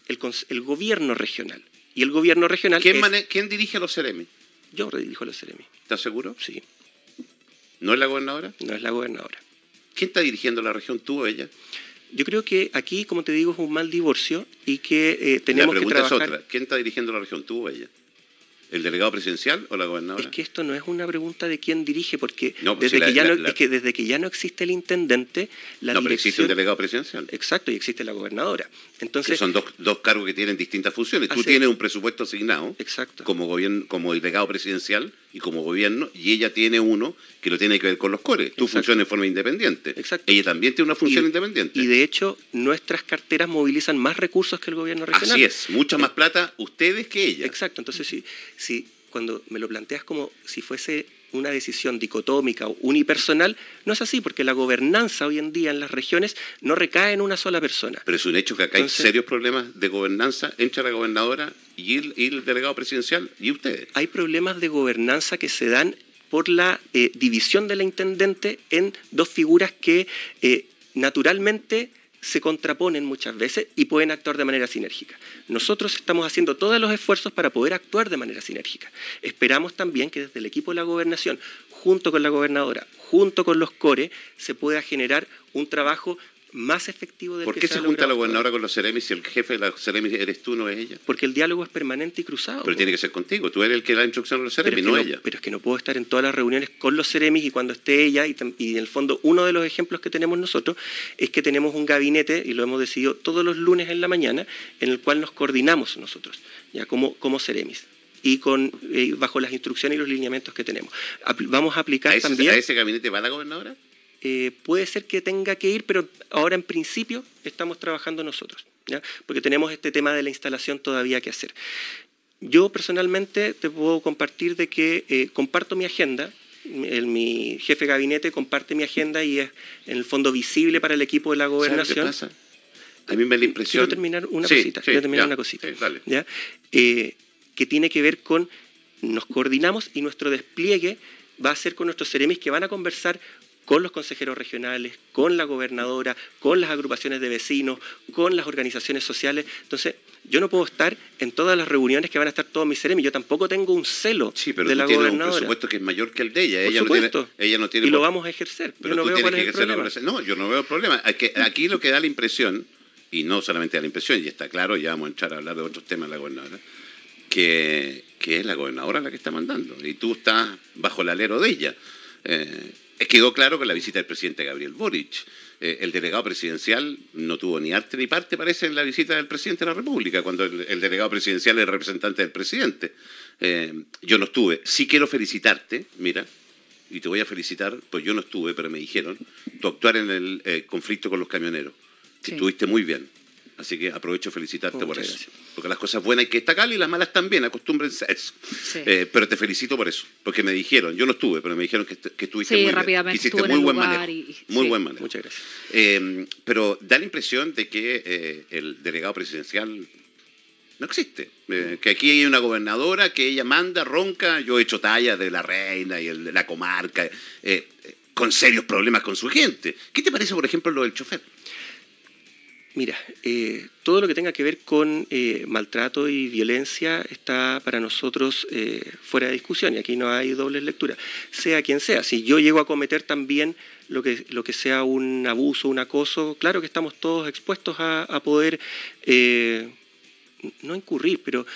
El, el, gobierno regional. Y el gobierno regional ¿Quién, dirige a los CEREMI? Yo dirijo a los CEREMI. ¿Estás seguro? Sí. ¿No es la gobernadora? No es la gobernadora. ¿Quién está dirigiendo la región, tú o ella? Yo creo que aquí, como te digo, es un mal divorcio y que eh, tenemos que trabajar... es otra. ¿Quién está dirigiendo la región, tú o ella? ¿El delegado presidencial o la gobernadora? Es que esto no es una pregunta de quién dirige, porque, pues desde, que ya no, es que desde que ya no existe el intendente, la no, pero existe un delegado presidencial. Exacto, y existe la gobernadora. Entonces, son dos, dos cargos que tienen distintas funciones. Tú tienes un presupuesto asignado exacto. como gobierno, como delegado presidencial y como gobierno, y ella tiene uno que lo tiene que ver con los cores. Tú funcionas de forma independiente. Exacto. Ella también tiene una función independiente. Y de hecho, nuestras carteras movilizan más recursos que el gobierno regional. Así es, mucha más plata ustedes que ella. Exacto, entonces sí si cuando me lo planteas como si fuese una decisión dicotómica o unipersonal, no es así, porque la gobernanza hoy en día en las regiones no recae en una sola persona. Pero es un hecho que acá hay serios problemas de gobernanza entre la gobernadora y el, delegado presidencial y ustedes. Hay problemas de gobernanza que se dan por la eh, división de la intendente en dos figuras que eh, naturalmente se contraponen muchas veces y pueden actuar de manera sinérgica. Nosotros estamos haciendo todos los esfuerzos para poder actuar de manera sinérgica. Esperamos también que desde el equipo de la gobernación, junto con la gobernadora, junto con los CORE, se pueda generar un trabajo más efectivo del ¿Por que qué se junta la gobernadora con los Ceremis si el jefe de la Ceremis eres tú, no es ella? Porque el diálogo es permanente y cruzado. Pero tiene que ser contigo. Tú eres el que da instrucción a los Ceremis, es, que no, no, ella. pero es que no puedo estar en todas las reuniones con los Ceremis y cuando esté ella, y, y en el fondo uno de los ejemplos que tenemos nosotros es que tenemos un gabinete, y lo hemos decidido todos los lunes en la mañana, en el cual nos coordinamos nosotros, ya como, como Ceremis, y con, eh, bajo las instrucciones y los lineamientos que tenemos. Apl- vamos a aplicar ¿A ese, también... a ese gabinete va la gobernadora? Eh, puede ser que tenga que ir, pero ahora en principio estamos trabajando nosotros, ¿ya? porque tenemos este tema de la instalación todavía que hacer. Yo personalmente te puedo compartir de que eh, comparto mi agenda, el- mi jefe de gabinete comparte mi agenda y es en el fondo visible para el equipo de la ¿Sabes gobernación. qué pasa? A mí me da la impresión... Quiero terminar una Sí, cosita. sí, terminar ya, una cosita. sí, dale. ¿ya? Eh, que tiene que ver con nos coordinamos y nuestro despliegue va a ser con nuestros seremis que van a conversar con los consejeros regionales, con la gobernadora, con las agrupaciones de vecinos, con las organizaciones sociales. Entonces, yo no puedo estar en todas las reuniones que van a estar todos mis seremis. Yo tampoco tengo un celo Sí, pero de tú la tienes un gobernadora. presupuesto que es mayor que el de ella. Por ella, supuesto. No tiene, ella no tiene... y lo vamos a ejercer. Pero yo no tú veo cuál es el problema. No, yo no veo problema. Aquí lo que da la impresión, y no solamente da la impresión, y está claro, ya vamos a entrar a hablar de otros temas de la gobernadora, que, que es la gobernadora la que está mandando. Y tú estás bajo el alero de ella. Eh, quedó claro con la visita del presidente Gabriel Boric. Eh, el delegado presidencial no tuvo ni arte ni parte, parece, en la visita del presidente de la República, cuando el, el delegado presidencial es el representante del presidente. Eh, yo no estuve. Sí quiero felicitarte, mira, y te voy a felicitar, pues yo no estuve, pero me dijeron, tu actuar en el eh, conflicto con los camioneros. Sí. Estuviste muy bien. Así que aprovecho felicitarte por eso. gracias. Porque las cosas buenas hay que destacar y las malas también, acostúmbrense a eso. Sí. Eh, pero te felicito por eso, porque me dijeron, yo no estuve, pero me dijeron que, que estuviste Sí, muy bien. rápidamente Hiciste estuvo en muy buen manejo. y- muy sí. buen manejo. Muchas gracias. Eh, pero da la impresión de que eh, el delegado presidencial no existe. Eh, que aquí hay una gobernadora que ella manda, ronca. Yo he hecho talla de la reina y el de la comarca, eh, eh, con serios problemas con su gente. ¿Qué te parece, por ejemplo, lo del chofer? Mira, eh, todo lo que tenga que ver con eh, maltrato y violencia está para nosotros eh, fuera de discusión y aquí no hay dobles lecturas, sea quien sea. Si yo llego a cometer también lo que, lo que sea un abuso, un acoso, claro que estamos todos expuestos a, a poder, eh, no incurrir, pero...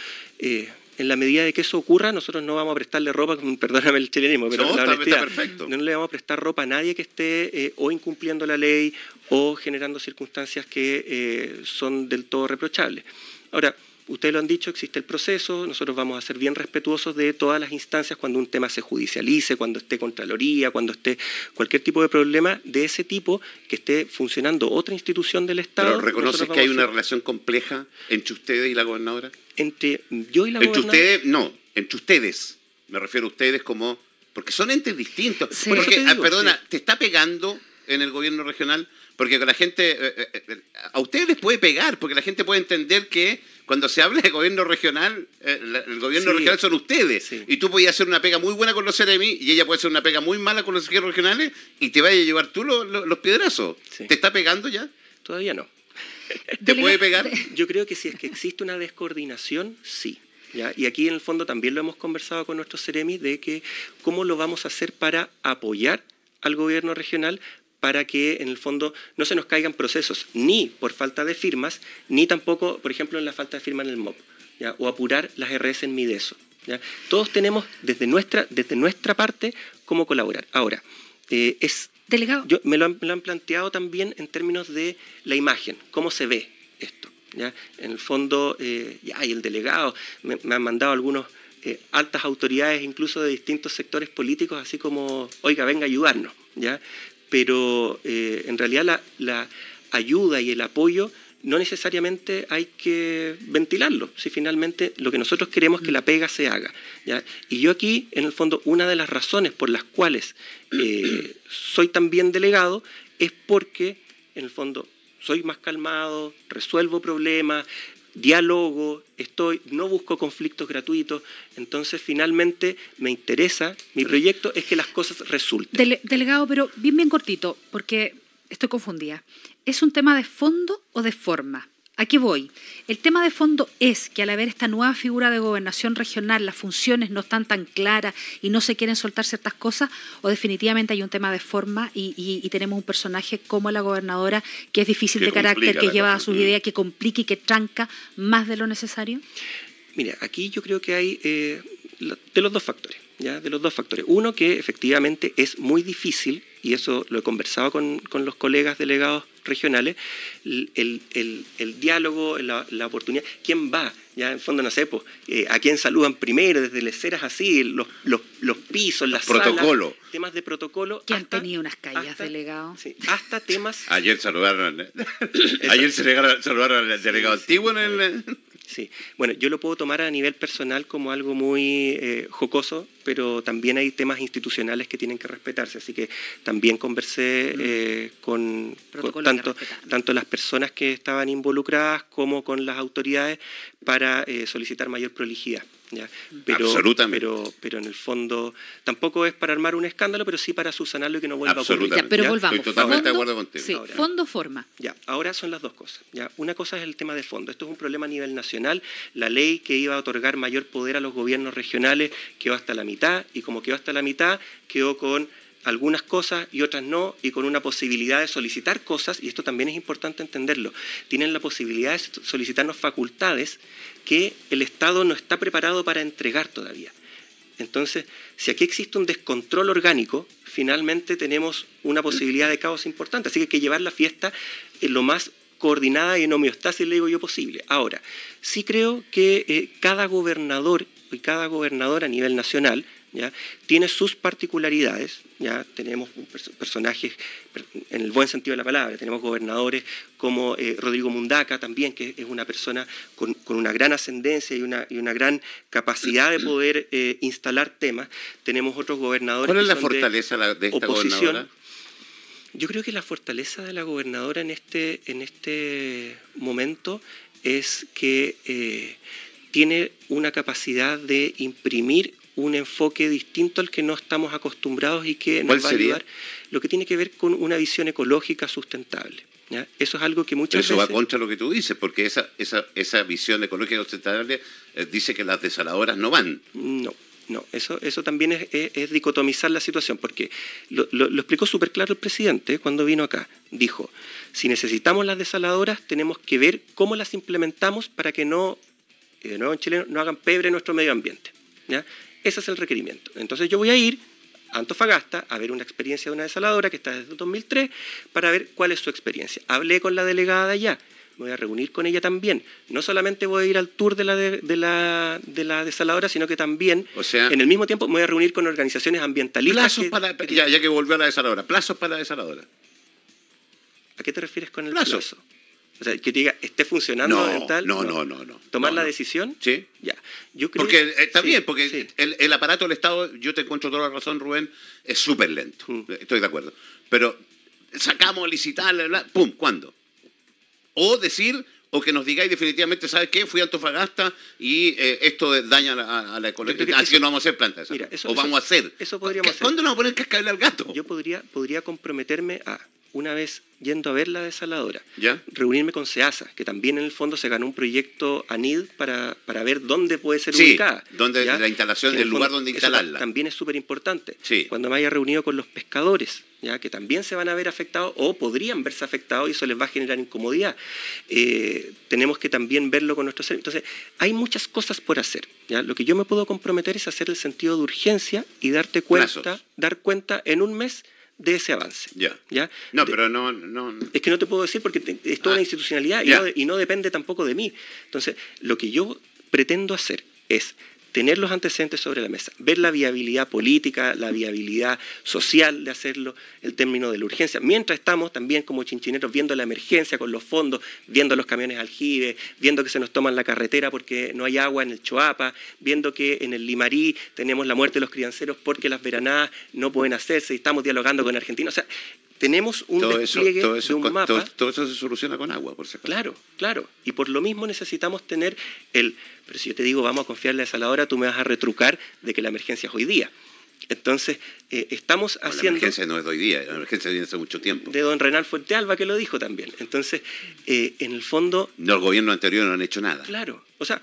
en la medida de que eso ocurra, nosotros no vamos a prestarle ropa, perdóname el chilenismo, pero No, la está- está honestidad, perfecto. no le vamos a prestar ropa a nadie que esté eh, o incumpliendo la ley o generando circunstancias que eh, son del todo reprochables. Ahora, ustedes lo han dicho, existe el proceso, nosotros vamos a ser bien respetuosos de todas las instancias cuando un tema se judicialice, cuando esté Contraloría, cuando esté cualquier tipo de problema de ese tipo que esté funcionando otra institución del Estado. ¿Pero reconoces que hay una relación compleja entre ustedes y la gobernadora? Entre yo y la Entre gobernadora- ustedes, no, entre ustedes. Me refiero a ustedes como... Porque son entes distintos. Sí. Porque, te ah, perdona, sí. ¿te está pegando en el gobierno regional? Porque la gente... eh, eh, eh, a ustedes les puede pegar, porque la gente puede entender que cuando se habla de gobierno regional, eh, el gobierno Sí. regional son ustedes. Sí. Y tú podías hacer una pega muy buena con los CRMI y ella puede hacer una pega muy mala con los consejeros regionales y te vaya a llevar tú los, los- los piedrazos. Sí. ¿Te está pegando ya? Todavía no. ¿Te puede pegar? Yo creo que si es que existe una descoordinación, sí. ¿ya? Y aquí en el fondo también lo hemos conversado con nuestros CEREMI de que cómo lo vamos a hacer para apoyar al gobierno regional para que en el fondo no se nos caigan procesos ni por falta de firmas, ni tampoco, por ejemplo, en la falta de firma en el MOP, ¿ya? o apurar las RS en Mideso. ¿ya? Todos tenemos desde nuestra, desde nuestra parte cómo colaborar. Ahora, eh, es Delegado, yo, me, lo han, me lo han planteado también en términos de la imagen, cómo se ve esto. ¿ya? En el fondo, eh, ya, y el delegado, me, me han mandado algunos eh, altas autoridades, incluso de distintos sectores políticos, así como, oiga, venga a ayudarnos. ¿ya? Pero eh, en realidad la, la ayuda y el apoyo no necesariamente hay que ventilarlo, si finalmente lo que nosotros queremos es que la pega se haga. ¿ya? Y yo aquí, en el fondo, una de las razones por las cuales eh, soy también delegado es porque, en el fondo, soy más calmado, resuelvo problemas, diálogo, estoy, no busco conflictos gratuitos, entonces finalmente me interesa, mi proyecto es que las cosas resulten. Dele- delegado, pero bien, bien cortito, porque estoy confundida. ¿Es un tema de fondo o de forma? Aquí voy. El tema de fondo es que al haber esta nueva figura de gobernación regional, las funciones no están tan claras y no se quieren soltar ciertas cosas, o definitivamente hay un tema de forma y, tenemos un personaje como la gobernadora que es difícil de carácter, que lleva a sus ideas, que complica y que tranca más de lo necesario. Mira, aquí yo creo que hay eh, de los dos factores. ¿ya? De los dos factores. Uno, que efectivamente es muy difícil, y eso lo he conversado con, con los colegas delegados regionales, el, el, diálogo, la, la, oportunidad. ¿Quién va? Ya en fondo no sé, pues, eh, a quién saludan primero, desde las ceras así, los, los, los pisos, las protocolo. temas de protocolo. Que han tenido unas calles, delegado. Sí, hasta temas... Ayer saludaron, ayer saludaron al delegado antiguo en el... Sí, bueno, yo lo puedo tomar a nivel personal como algo muy eh, jocoso, pero también hay temas institucionales que tienen que respetarse, así que también conversé eh, con, tanto, tanto las personas que estaban involucradas como con las autoridades para eh, solicitar mayor prolijidad. Pero, Absolutamente. Pero, pero en el fondo tampoco es para armar un escándalo, pero sí para subsanarlo y que no vuelva a ocurrir. pero volvamos. Estoy totalmente de acuerdo contigo. Sí, fondo, forma. Ya, ahora son las dos cosas. ¿ya? Una cosa es el tema de fondo. Esto es un problema a nivel nacional. La ley que iba a otorgar mayor poder a los gobiernos regionales quedó hasta la mitad y como quedó hasta la mitad, quedó con algunas cosas y otras no, y con una posibilidad de solicitar cosas, y esto también es importante entenderlo, tienen la posibilidad de solicitarnos facultades que el Estado no está preparado para entregar todavía. Entonces, si aquí existe un descontrol orgánico, finalmente tenemos una posibilidad de caos importante. Así que hay que llevar la fiesta lo más coordinada y en homeostasis, le digo yo, posible. Ahora, sí creo que eh, cada gobernador y cada gobernador a nivel nacional tiene sus particularidades, ¿ya? tenemos personajes en el buen sentido de la palabra, tenemos gobernadores como eh, Rodrigo Mundaca también, que es una persona con, una gran ascendencia y una, y una, gran capacidad de poder eh, instalar temas, tenemos otros gobernadores... ¿Cuál es la fortaleza de, esta gobernadora? Yo creo que la fortaleza de la gobernadora en este, en este momento es que eh, tiene una capacidad de imprimir un enfoque distinto al que no estamos acostumbrados y que nos va a ayudar, lo que tiene que ver con una visión ecológica sustentable. Eso es algo que muchas Eso veces... va contra lo que tú dices, porque esa, esa, esa visión ecológica sustentable eh, dice que las desaladoras no van. No, no, eso, eso también es, es, dicotomizar la situación, porque lo, lo, explicó súper claro el presidente cuando vino acá. Dijo, si necesitamos las desaladoras, tenemos que ver cómo las implementamos para que no, de nuevo en Chile, no hagan pebre nuestro medio ambiente. ¿ya? Ese es el requerimiento. Entonces yo voy a ir a Antofagasta a ver una experiencia de una desaladora que está desde 2003 para ver cuál es su experiencia. Hablé con la delegada de allá, me voy a reunir con ella también. No solamente voy a ir al tour de la, de, la, de la desaladora, sino que también, en el mismo tiempo, me voy a reunir con organizaciones ambientalistas. Plazos para, ya, ya, que volvió a la desaladora, plazos para la desaladora. ¿A qué te refieres con el plazo? O sea, que diga, esté funcionando no, tal. No, no, no, no. ¿Tomar la decisión? Sí. Ya. Yo creo porque está bien, porque el, aparato del Estado, yo te encuentro toda la razón, Rubén, es súper lento. Mm. Estoy de acuerdo. Pero sacamos, licitar, pum, ¿cuándo? O decir, o que nos digáis definitivamente, ¿sabes qué? Fui a Antofagasta y eh, esto daña a, la economía. Así que no vamos a hacer plantas. Mira, o vamos a hacer. Eso podríamos hacer. ¿Cuándo nos vamos a poner cascabel al gato? Yo podría, podría comprometerme a una vez yendo a ver la desaladora, reunirme con SEASA, que también en el fondo se ganó un proyecto ANID para, para ver dónde puede ser ubicada. Donde la instalación, el, lugar donde instalarla. También es súper importante. Cuando me haya reunido con los pescadores, ya que también se van a ver afectados o podrían verse afectados y eso les va a generar incomodidad. Eh, tenemos que también verlo con nuestros Entonces, hay muchas cosas por hacer. ¿ya? Lo que yo me puedo comprometer es hacer el sentido de urgencia y darte cuenta, dar cuenta en un mes de ese avance. Ya. ¿ya? No, pero no, no, Es que no te puedo decir porque es toda la ah. institucionalidad y, no, y no depende tampoco de mí. Entonces, lo que yo pretendo hacer es tener los antecedentes sobre la mesa, ver la viabilidad política, la viabilidad social de hacerlo, el término de la urgencia, mientras estamos también como chinchineros viendo la emergencia con los fondos, viendo los camiones aljibe, viendo que se nos toman la carretera porque no hay agua en el Choapa, viendo que en el Limarí tenemos la muerte de los crianceros porque las veranadas no pueden hacerse y estamos dialogando con Argentina. O sea, tenemos un despliegue de un mapa. Todo, eso se soluciona con agua, por si Claro, claro. Y por lo mismo necesitamos tener el pero si yo te digo, vamos a confiarle a esa hora, tú me vas a retrucar de que la emergencia es hoy día. Entonces, eh, estamos haciendo... La emergencia no es de hoy día, la emergencia viene hace mucho tiempo. De don Renal Fuente Alba, que lo dijo también. Entonces, eh, en el fondo... No, el gobierno anterior no han hecho nada. Claro, o sea,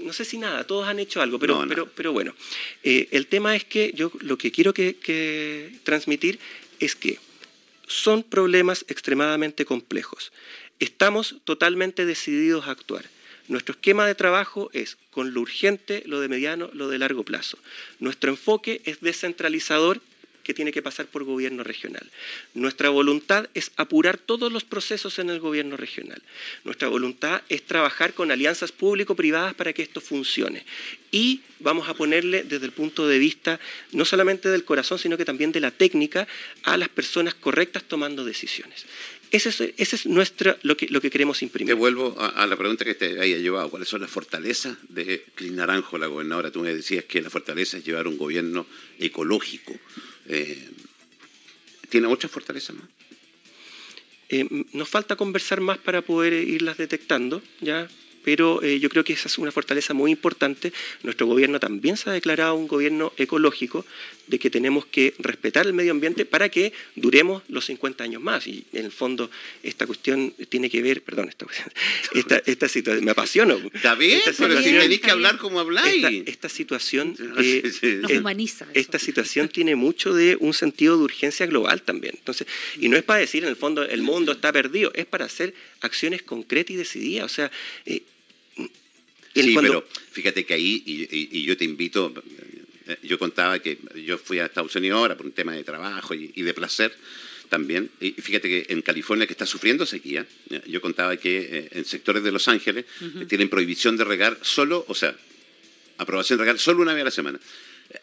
no sé si nada, todos han hecho algo, pero, pero, pero bueno, eh, el tema es que yo lo que quiero que transmitir es que son problemas extremadamente complejos. Estamos totalmente decididos a actuar. Nuestro esquema de trabajo es con lo urgente, lo de mediano, lo de largo plazo. Nuestro enfoque es descentralizador que tiene que pasar por gobierno regional. Nuestra voluntad es apurar todos los procesos en el gobierno regional. Nuestra voluntad es trabajar con alianzas público-privadas para que esto funcione. Y vamos a ponerle desde el punto de vista no solamente del corazón, sino que también de la técnica a las personas correctas tomando decisiones. Ese es, nuestra, lo, que, lo que queremos imprimir. Te vuelvo a, la pregunta que te haya llevado. ¿Cuáles son las fortalezas de Cris Naranjo, la gobernadora? Tú me decías que la fortaleza es llevar un gobierno ecológico. Eh, ¿Tiene muchas fortalezas más? Eh, nos falta conversar más para poder irlas detectando, ¿ya? Pero eh, yo creo que esa es una fortaleza muy importante. Nuestro gobierno también se ha declarado un gobierno ecológico, de que tenemos que respetar el medio ambiente para que duremos los 50 años más. Y en el fondo esta cuestión tiene que ver, perdón, esta, esta, situación, me apasiono. Está bien, pero si tenéis que hablar como habláis. Esta, situación eh, Nos humaniza. Esta situación tiene mucho de un sentido de urgencia global también. Entonces, y no es para decir en el fondo el mundo está perdido, es para hacer acciones concretas y decididas. O sea, eh, sí, pero fíjate que ahí, y, yo te invito, eh, yo contaba que yo fui a Estados Unidos ahora por un tema de trabajo y, de placer también. Y fíjate que en California, que está sufriendo sequía, yo contaba que eh, en sectores de Los Ángeles tienen prohibición de regar solo, o sea, aprobación de regar solo una vez a la semana.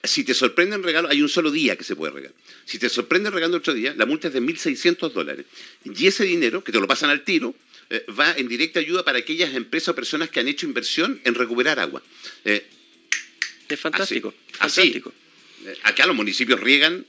Si te sorprende en regalo, hay un solo día que se puede regar. Si te sorprende regando otro día, la multa es de 1.600 dólares. Y ese dinero, que te lo pasan al tiro, eh, va en directa ayuda para aquellas empresas o personas que han hecho inversión en recuperar agua. Eh, es fantástico. Así, eh, Acá los municipios riegan,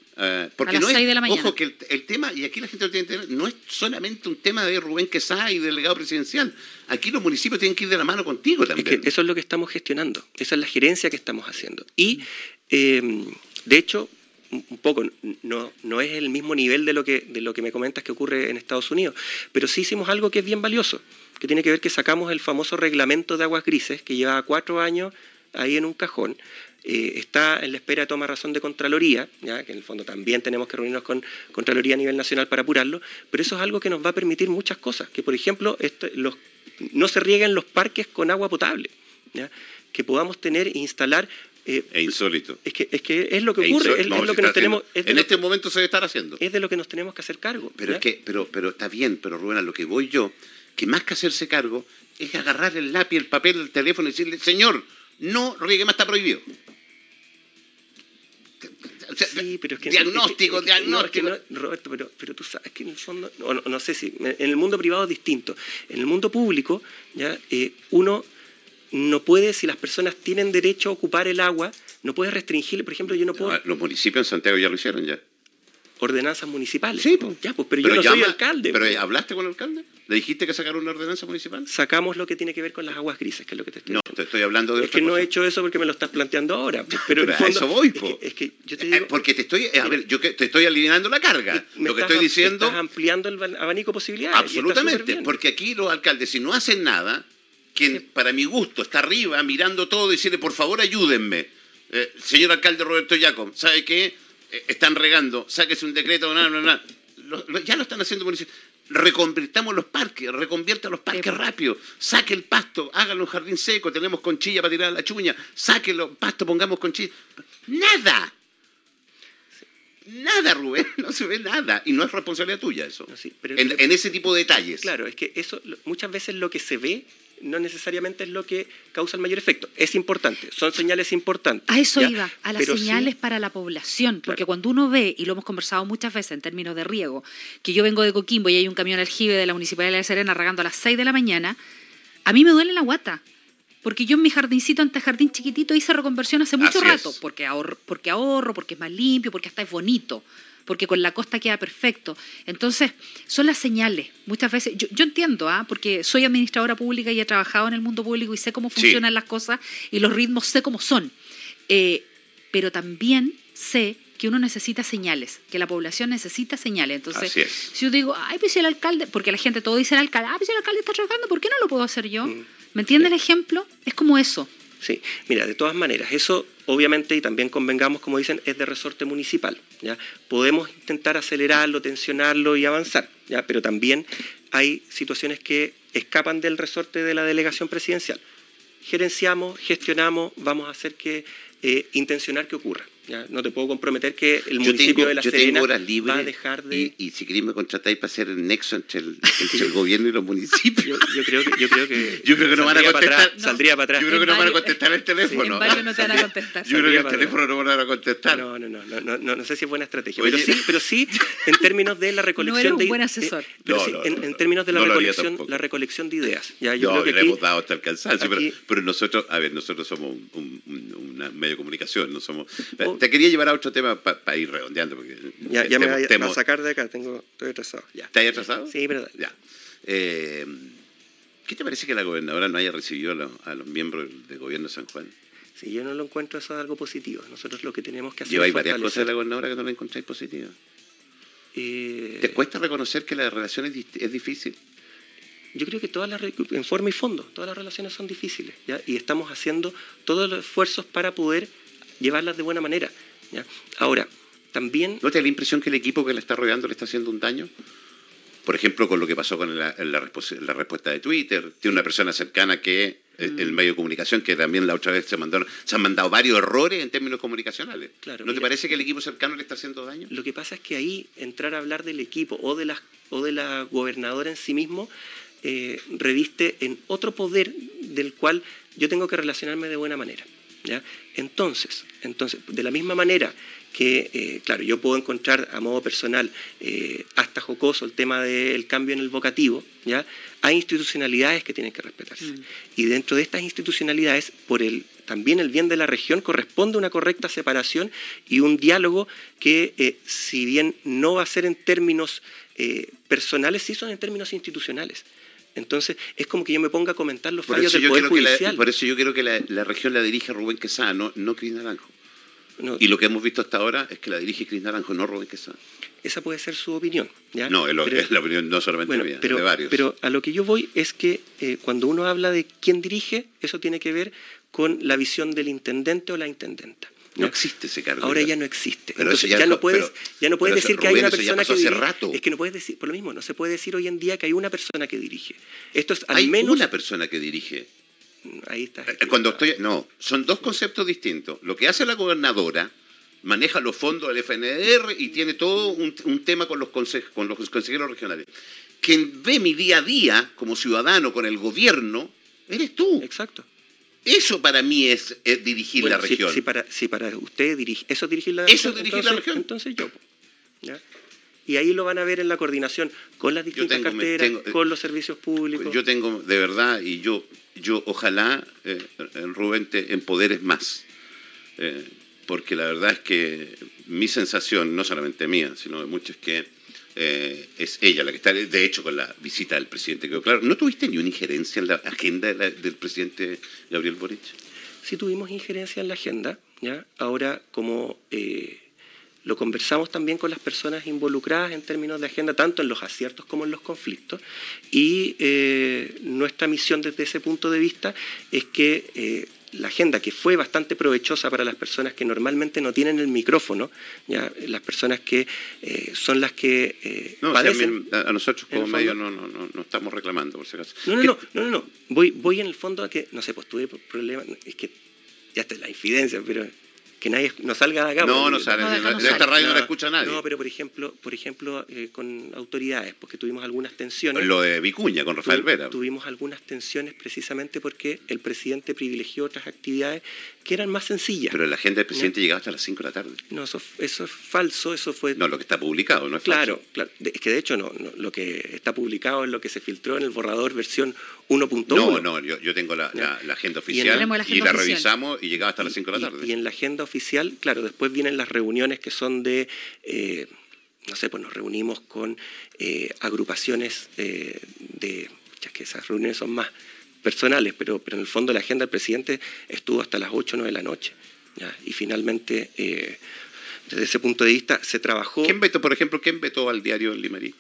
porque no es, ojo que el, tema, y aquí la gente lo tiene que entender, no es solamente un tema de Rubén Quesada y del delegado presidencial. Aquí los municipios tienen que ir de la mano contigo también. eso es lo que estamos gestionando, esa es la gerencia que estamos haciendo. Y, de hecho, un poco, no, no es el mismo nivel de lo, que, de lo que me comentas que ocurre en Estados Unidos, pero sí hicimos algo que es bien valioso, que tiene que ver que sacamos el famoso reglamento de aguas grises, que lleva cuatro años ahí en un cajón, eh, está en la espera de toma razón de Contraloría, ¿ya? que en el fondo también tenemos que reunirnos con Contraloría a nivel nacional para apurarlo, pero eso es algo que nos va a permitir muchas cosas, que por ejemplo los, no se rieguen los parques con agua potable, que podamos tener e instalar eh, es insólito. Es que, es que es lo que e ocurre, es, lo que nos tenemos... en este momento se debe estar haciendo. Es de lo que nos tenemos que hacer cargo. Pero, es que, pero, pero está bien, pero Rubén, a lo que voy yo, que más que hacerse cargo, es agarrar el lápiz, el papel, el teléfono y decirle, señor, no riegue más, está prohibido. sí, pero es que, diagnóstico, diagnóstico. Roberto, pero, pero tú sabes que en el fondo, no, no, sé si, en el mundo privado es distinto. En el mundo público, ya eh, uno no puede, si las personas tienen derecho a ocupar el agua, no puede restringirle, por ejemplo, yo no puedo... los municipios en Santiago ya lo hicieron ya. Ordenanzas municipales. Sí, pues. Ya, pues, pero, yo no soy alcalde. ¿Pero hablaste con el alcalde? ¿Le dijiste que sacaron una ordenanza municipal? Sacamos lo que tiene que ver con las aguas grises, que es lo que te estoy No, te estoy hablando de Es que no he hecho eso porque me lo estás planteando ahora. Pero, a eso voy, po. Es que, yo te eh, digo... Porque te estoy... A ver, yo te estoy alineando la carga. lo que estoy diciendo... Estás ampliando el abanico de posibilidades. Absolutamente. Porque aquí los alcaldes, si no hacen nada quien para mi gusto está arriba mirando todo y decirle, por favor, ayúdenme. Eh, señor alcalde Roberto Jacob, ¿sabe qué? Eh, están regando, sáquese un decreto, no, no, no. ya lo están haciendo Reconvirtamos los parques, reconvierta los parques rápido, saque el pasto, hágalo un jardín seco, tenemos conchilla para tirar la chuña, saque los pasto, pongamos conchilla. Nada. Nada, Rubén, no se ve nada. Y no es responsabilidad tuya eso. en, en, ese tipo de detalles. Claro, es que eso muchas veces lo que se ve no necesariamente es lo que causa el mayor efecto. Es importante, son señales importantes. A eso iba, a las señales para la población, porque cuando uno ve, y lo hemos conversado muchas veces en términos de riego, que yo vengo de Coquimbo y hay un camión aljibe de la Municipalidad de Serena regando a las 6 de la mañana, a mí me duele la guata. Porque yo en mi jardincito, ante jardín chiquitito, hice reconversión hace mucho rato, porque ahorro, porque ahorro, porque es más limpio, porque hasta es bonito porque con la costa queda perfecto. Entonces, son las señales. Muchas veces, yo, entiendo, ¿ah? porque soy administradora pública y he trabajado en el mundo público y sé cómo funcionan las cosas y los ritmos sé cómo son. Eh, pero también sé que uno necesita señales, que la población necesita señales. Entonces, Así es. si yo digo, ay, pues el alcalde, porque la gente todo dice el alcalde, ah, pues el alcalde está trabajando, ¿por qué no lo puedo hacer yo? Mm. ¿Me entiende el ejemplo? Es como eso. Sí, mira, de todas maneras, eso obviamente, y también convengamos, como dicen, es de resorte municipal. ¿ya? Podemos intentar acelerarlo, tensionarlo y avanzar, ¿ya? pero también hay situaciones que escapan del resorte de la delegación presidencial. Gerenciamos, gestionamos, vamos a hacer que eh, intencionar que ocurra. ¿Ya? No te puedo comprometer que el Yo municipio tengo, de La yo Serena tengo horas libres va a dejar de... y, y si queréis me contratáis para hacer el nexo entre el, entre el gobierno y los municipios. Yo, yo creo que, yo creo que Yo creo que no van a saldría para contestar. atrás, Saldría para atrás. Yo creo que En no van a contestar el teléfono. En varios no te van a contestar. Yo creo que el teléfono no van a contestar. No, no, no, no, no, no, no sé si es buena estrategia. Oye. Pero sí, pero sí, en términos de la recolección eres un de buen eh, asesor. pero No, sí, no, en, no, en no. términos de la No recolección, la recolección de ideas. Ya, yo no, creo que le aquí, hemos dado hasta el cansancio, pero, aquí- pero nosotros, a ver, nosotros somos un, un- un- una medio de comunicación, no somos... Te quería llevar a otro tema para ir redondeando, porque... ya, ya me temo- voy a- sacar de acá, tengo, estoy atrasado. Ya. ¿Te has atrasado? Sí, Ya. Eh, ¿Qué te parece que la gobernadora no haya recibido a los, a los miembros del gobierno de San Juan? si yo no lo encuentro, eso es algo positivo. Nosotros lo que tenemos que hacer Lleváis es varias cosas de la gobernadora que no la encontráis positivas. Eh, ¿Te cuesta reconocer que la relación es, es difícil? Yo creo que todas las, en forma y fondo, todas las relaciones son difíciles, ¿ya? Y estamos haciendo todos los esfuerzos para poder llevarlas de buena manera, ¿ya? Ahora, también... ¿No te da la impresión que el equipo que la está rodeando le está haciendo un daño? Por ejemplo, con lo que pasó con la, la respos- la respuesta de Twitter. Tiene una persona cercana que, eh, Mm. el medio de comunicación, que también la otra vez se, mandaron, se han mandado varios errores en términos comunicacionales. Claro, ¿No te mira. parece que el equipo cercano le está haciendo daño? Lo que pasa es que ahí entrar a hablar del equipo o de la, o de la gobernadora en sí mismo eh, reviste en otro poder del cual yo tengo que relacionarme de buena manera. ¿Ya? Entonces, entonces, de la misma manera que, eh, claro, yo puedo encontrar a modo personal eh, hasta jocoso el tema del cambio en el vocativo, ¿ya? hay institucionalidades que tienen que respetarse. Mm. Y dentro de estas institucionalidades, por el, también el bien de la región, corresponde una correcta separación y un diálogo que, eh, si bien no va a ser en términos eh, personales, sí son en términos institucionales. Entonces, es como que yo me ponga a comentar los Por fallos del Poder que la, Judicial. por eso yo quiero que la, la región la dirija Rubén Quesada, no, no Cris Naranjo. No, Y lo que hemos visto hasta ahora es que la dirige Cris Naranjo, no Rubén Quesada. esa puede ser su opinión. ¿ya? No, es, lo- Pero- es la opinión no solamente Bueno, mía, pero, de varios. pero a lo que yo voy es que eh, cuando uno habla de quién dirige, eso tiene que ver con la visión del intendente o la intendenta. No existe ese cargo. Ahora ya no existe. Pero Entonces ya, ya no puedes, pero- ya no puedes decir que hay una persona que dirige. rato. Es que no puedes decir, por lo mismo, no se puede decir hoy en día que hay una persona que dirige. Esto es al Hay menos. una persona que dirige. Ahí está. Eh, Cuando estoy, no, son dos conceptos distintos. Lo que hace la gobernadora maneja los fondos del FNR y tiene todo un, un tema con los, con los consejeros regionales. Quien ve mi día a día como ciudadano con el gobierno, eres tú. Exacto. Eso para mí es, es dirigir Bueno, la región. Si, para, si para usted dirige, eso es dirigir la Eso región. dirigir la entonces- región. Entonces yo. ¿ya? Y ahí lo van a ver en la coordinación con las distintas tengo- me carteras, tengo- eh, con los servicios públicos. Yo tengo, de verdad, y yo, yo ojalá, eh, Rubén, te empoderes más. Eh, porque la verdad es que mi sensación, no solamente mía, sino de muchos, es que eh, es ella la que está, de hecho, con la visita del presidente quedó claro. ¿No tuviste ni una injerencia en la agenda del presidente Gabriel Boric? sí tuvimos injerencia en la agenda, ¿ya? Ahora, como eh, lo conversamos también con las personas involucradas en términos de agenda, tanto en los aciertos como en los conflictos, y eh, nuestra misión desde ese punto de vista es que la agenda, que fue bastante provechosa para las personas que normalmente no tienen el micrófono, ¿ya? las personas que eh, son las que eh, No, o sea, a, mí- nosotros como medio no, no, no, no estamos reclamando, por si acaso. No, no, ¿Qué- no, no, no, no. Voy, voy en el fondo a que, no sé, pues tuve problemas, es que ya está la infidencia, pero que nadie no salga de acá. No, porque- no sale. No, esta radio no, la escucha nadie. No, pero por ejemplo, por ejemplo eh, con autoridades, porque tuvimos algunas tensiones. Lo de Vicuña con Rafael Tu- Vera. Tuvimos algunas tensiones precisamente porque el presidente privilegió otras actividades que eran más sencillas. Pero la agenda del presidente llegaba hasta las 5 de la tarde. no, eso, eso es falso, eso fue No, lo que está publicado, no es Claro, falso. claro. De- Es que de hecho no, no, lo que está publicado es lo que se filtró en el borrador versión 1.1. No, no, yo, yo tengo la, la- Ya. la agenda oficial la y la revisamos y llegaba hasta las 5 de la Y- tarde. Y, en la agenda oficial, claro, después vienen las reuniones que son de, eh, no sé, pues nos reunimos con eh, agrupaciones eh, de, ya que esas reuniones son más personales, pero, pero en el fondo la agenda del presidente estuvo hasta las 8 o 9 de la noche. ¿ya? Y finalmente, eh, Desde ese punto de vista se trabajó... ¿Quién vetó, por ejemplo, quién vetó al diario El Limarí?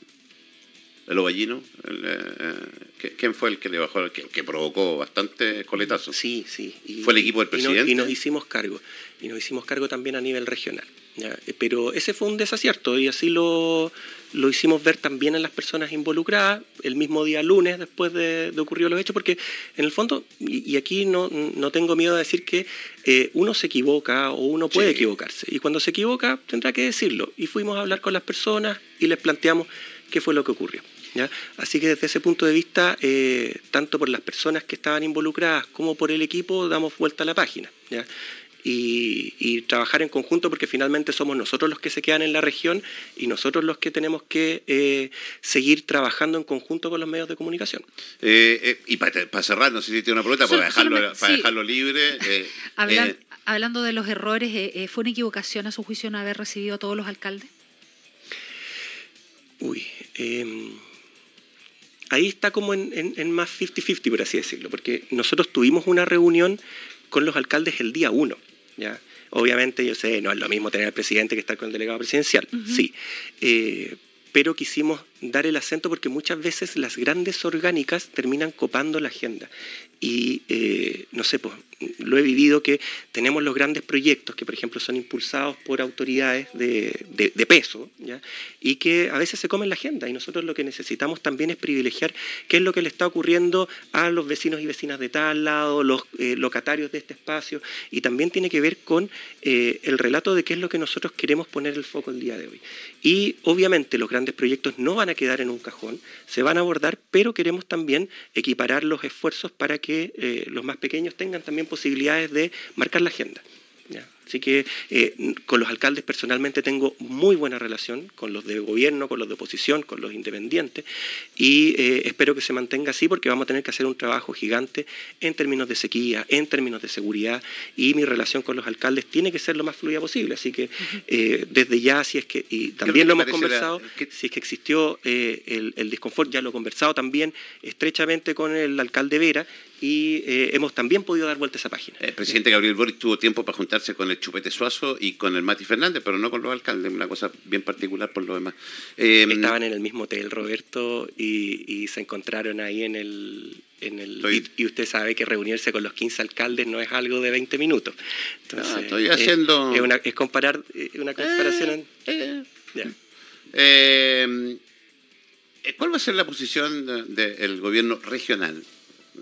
¿El Ovallino? El, eh, ¿Quién fue el que le bajó, que, que provocó bastante coletazo? Sí, sí. ¿Fue el equipo del presidente? Y, nos hicimos cargo. Y nos hicimos cargo también a nivel regional. Pero ese fue un desacierto y así lo, lo hicimos ver también en las personas involucradas el mismo día lunes después de, de ocurrido los hechos, porque en el fondo, y, aquí no, no, tengo miedo de decir que eh, uno se equivoca o uno puede equivocarse, y cuando se equivoca tendrá que decirlo. Y fuimos a hablar con las personas y les planteamos qué fue lo que ocurrió. ¿Ya? Así que desde ese punto de vista, eh, tanto por las personas que estaban involucradas como por el equipo, damos vuelta a la página. ¿ya? Y, trabajar en conjunto porque finalmente somos nosotros los que se quedan en la región y nosotros los que tenemos que eh, seguir trabajando en conjunto con los medios de comunicación. Eh, eh, y para, cerrar, no sé si tiene una pregunta, para, dejarlo, para dejarlo libre. hablando de los errores, ¿fue una equivocación a su juicio no haber recibido a todos los alcaldes? Uy, em, ahí está como en, en más 50-50, por así decirlo, porque nosotros tuvimos una reunión con los alcaldes el día 1 ¿ya? Obviamente, yo sé, no es lo mismo tener al presidente que estar con el delegado presidencial, sí. Eh, pero quisimos dar el acento porque muchas veces las grandes orgánicas terminan copando la agenda. Y eh, no sé, pues lo he vivido que tenemos los grandes proyectos que, por ejemplo, son impulsados por autoridades de, peso y que a veces se comen la agenda. Y nosotros lo que necesitamos también es privilegiar qué es lo que le está ocurriendo a los vecinos y vecinas de tal lado, los eh, locatarios de este espacio. Y también tiene que ver con eh, el relato de qué es lo que nosotros queremos poner el foco el día de hoy. Y obviamente los grandes proyectos no van a quedar en un cajón, se van a abordar, pero queremos también equiparar los esfuerzos para que eh, los más pequeños tengan también posibilidades de marcar la agenda. Así que eh, con los alcaldes personalmente tengo muy buena relación, con los de gobierno, con los de oposición, con los independientes, y eh, espero que se mantenga así porque vamos a tener que hacer un trabajo gigante en términos de sequía, en términos de seguridad, y mi relación con los alcaldes tiene que ser lo más fluida posible. Así que eh, desde ya, si es que, y también lo hemos conversado, si es que existió el, el disconfort, ya lo he conversado también estrechamente con el alcalde Vera, y hemos también podido dar vuelta a esa página. El presidente Gabriel Boric tuvo tiempo para juntarse con el Chupete Suazo y con el Mati Fernández, pero no con los alcaldes, una cosa bien particular por lo demás. Eh, Estaban en el mismo hotel, Roberto, y, se encontraron ahí en el... En el y, usted sabe que reunirse con los 15 alcaldes no es algo de 20 minutos. Entonces, estoy haciendo... Es, una, es comparar, una comparación... Eh, eh, ¿Cuál va a ser la posición del gobierno regional?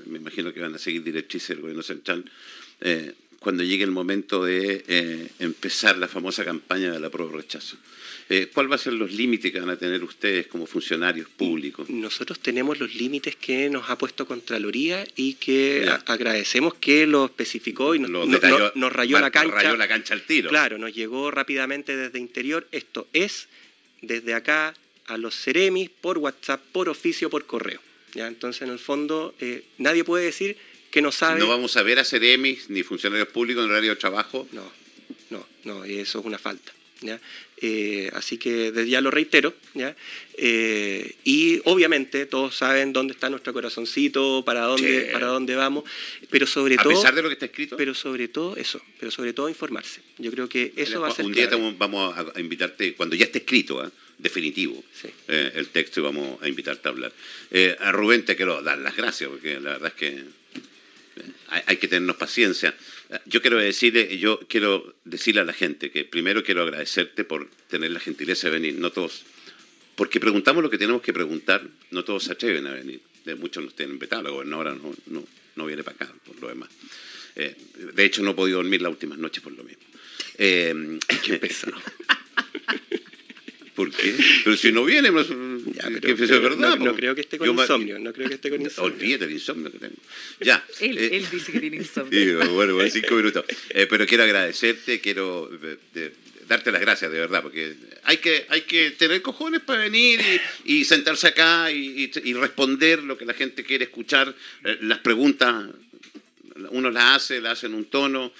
Me imagino que van a seguir directrices del gobierno central cuando llegue el momento de eh, empezar la famosa campaña de la prueba rechazo. Eh, ¿Cuál va a ser los límites que van a tener ustedes como funcionarios públicos? Nosotros tenemos los límites que nos ha puesto Contraloría y que agradecemos que lo especificó y nos, rayó la cancha. Rayó la cancha al tiro. Claro, nos llegó rápidamente desde interior. Esto es desde acá a los Ceremis por WhatsApp, por oficio, por correo. ¿ya? Entonces, en el fondo, eh, nadie puede decir que no sabe... ¿No vamos a ver a CEREMIS ni funcionarios públicos en horario de trabajo? No, no, no, eso es una falta. ¿ya? Eh, así que desde ya lo reitero. ¿ya? Eh, y obviamente todos saben dónde está nuestro corazoncito, para dónde, para dónde vamos, pero sobre todo... A pesar de lo que está escrito. Pero sobre todo eso, pero sobre todo informarse. Yo creo que eso va a ser... Un día vamos a invitarte, cuando ya esté escrito, ¿eh? definitivo el texto y vamos a invitarte a hablar. a Rubén te quiero dar las gracias, porque la verdad es que hay, que tenernos paciencia. Yo quiero decirle, yo quiero decirle a la gente que primero quiero agradecerte por tener la gentileza de venir, no todos, porque preguntamos lo que tenemos que preguntar, no todos se atreven a venir. De muchos nos tienen vetado, la gobernadora no, no, no viene para acá, por lo demás. Eh, de hecho, no he podido dormir las últimas noches por lo mismo. Eh, Qué pesado. ¿Por qué? Pero si no viene, verdad. No, creo que esté con insomnio. No creo que esté con insomnio. Olvídate el insomnio que tengo. Ya. él, eh, él, dice que tiene insomnio. bueno, bueno, cinco minutos. Eh, pero quiero agradecerte, quiero eh, darte las gracias, de verdad, porque hay que, hay que tener cojones para venir y, sentarse acá y, y, responder lo que la gente quiere escuchar. las preguntas, uno las hace, las hace en un tono.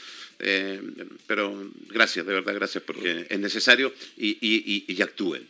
Eh, pero gracias, de verdad, gracias, porque es necesario y, y, y actúen.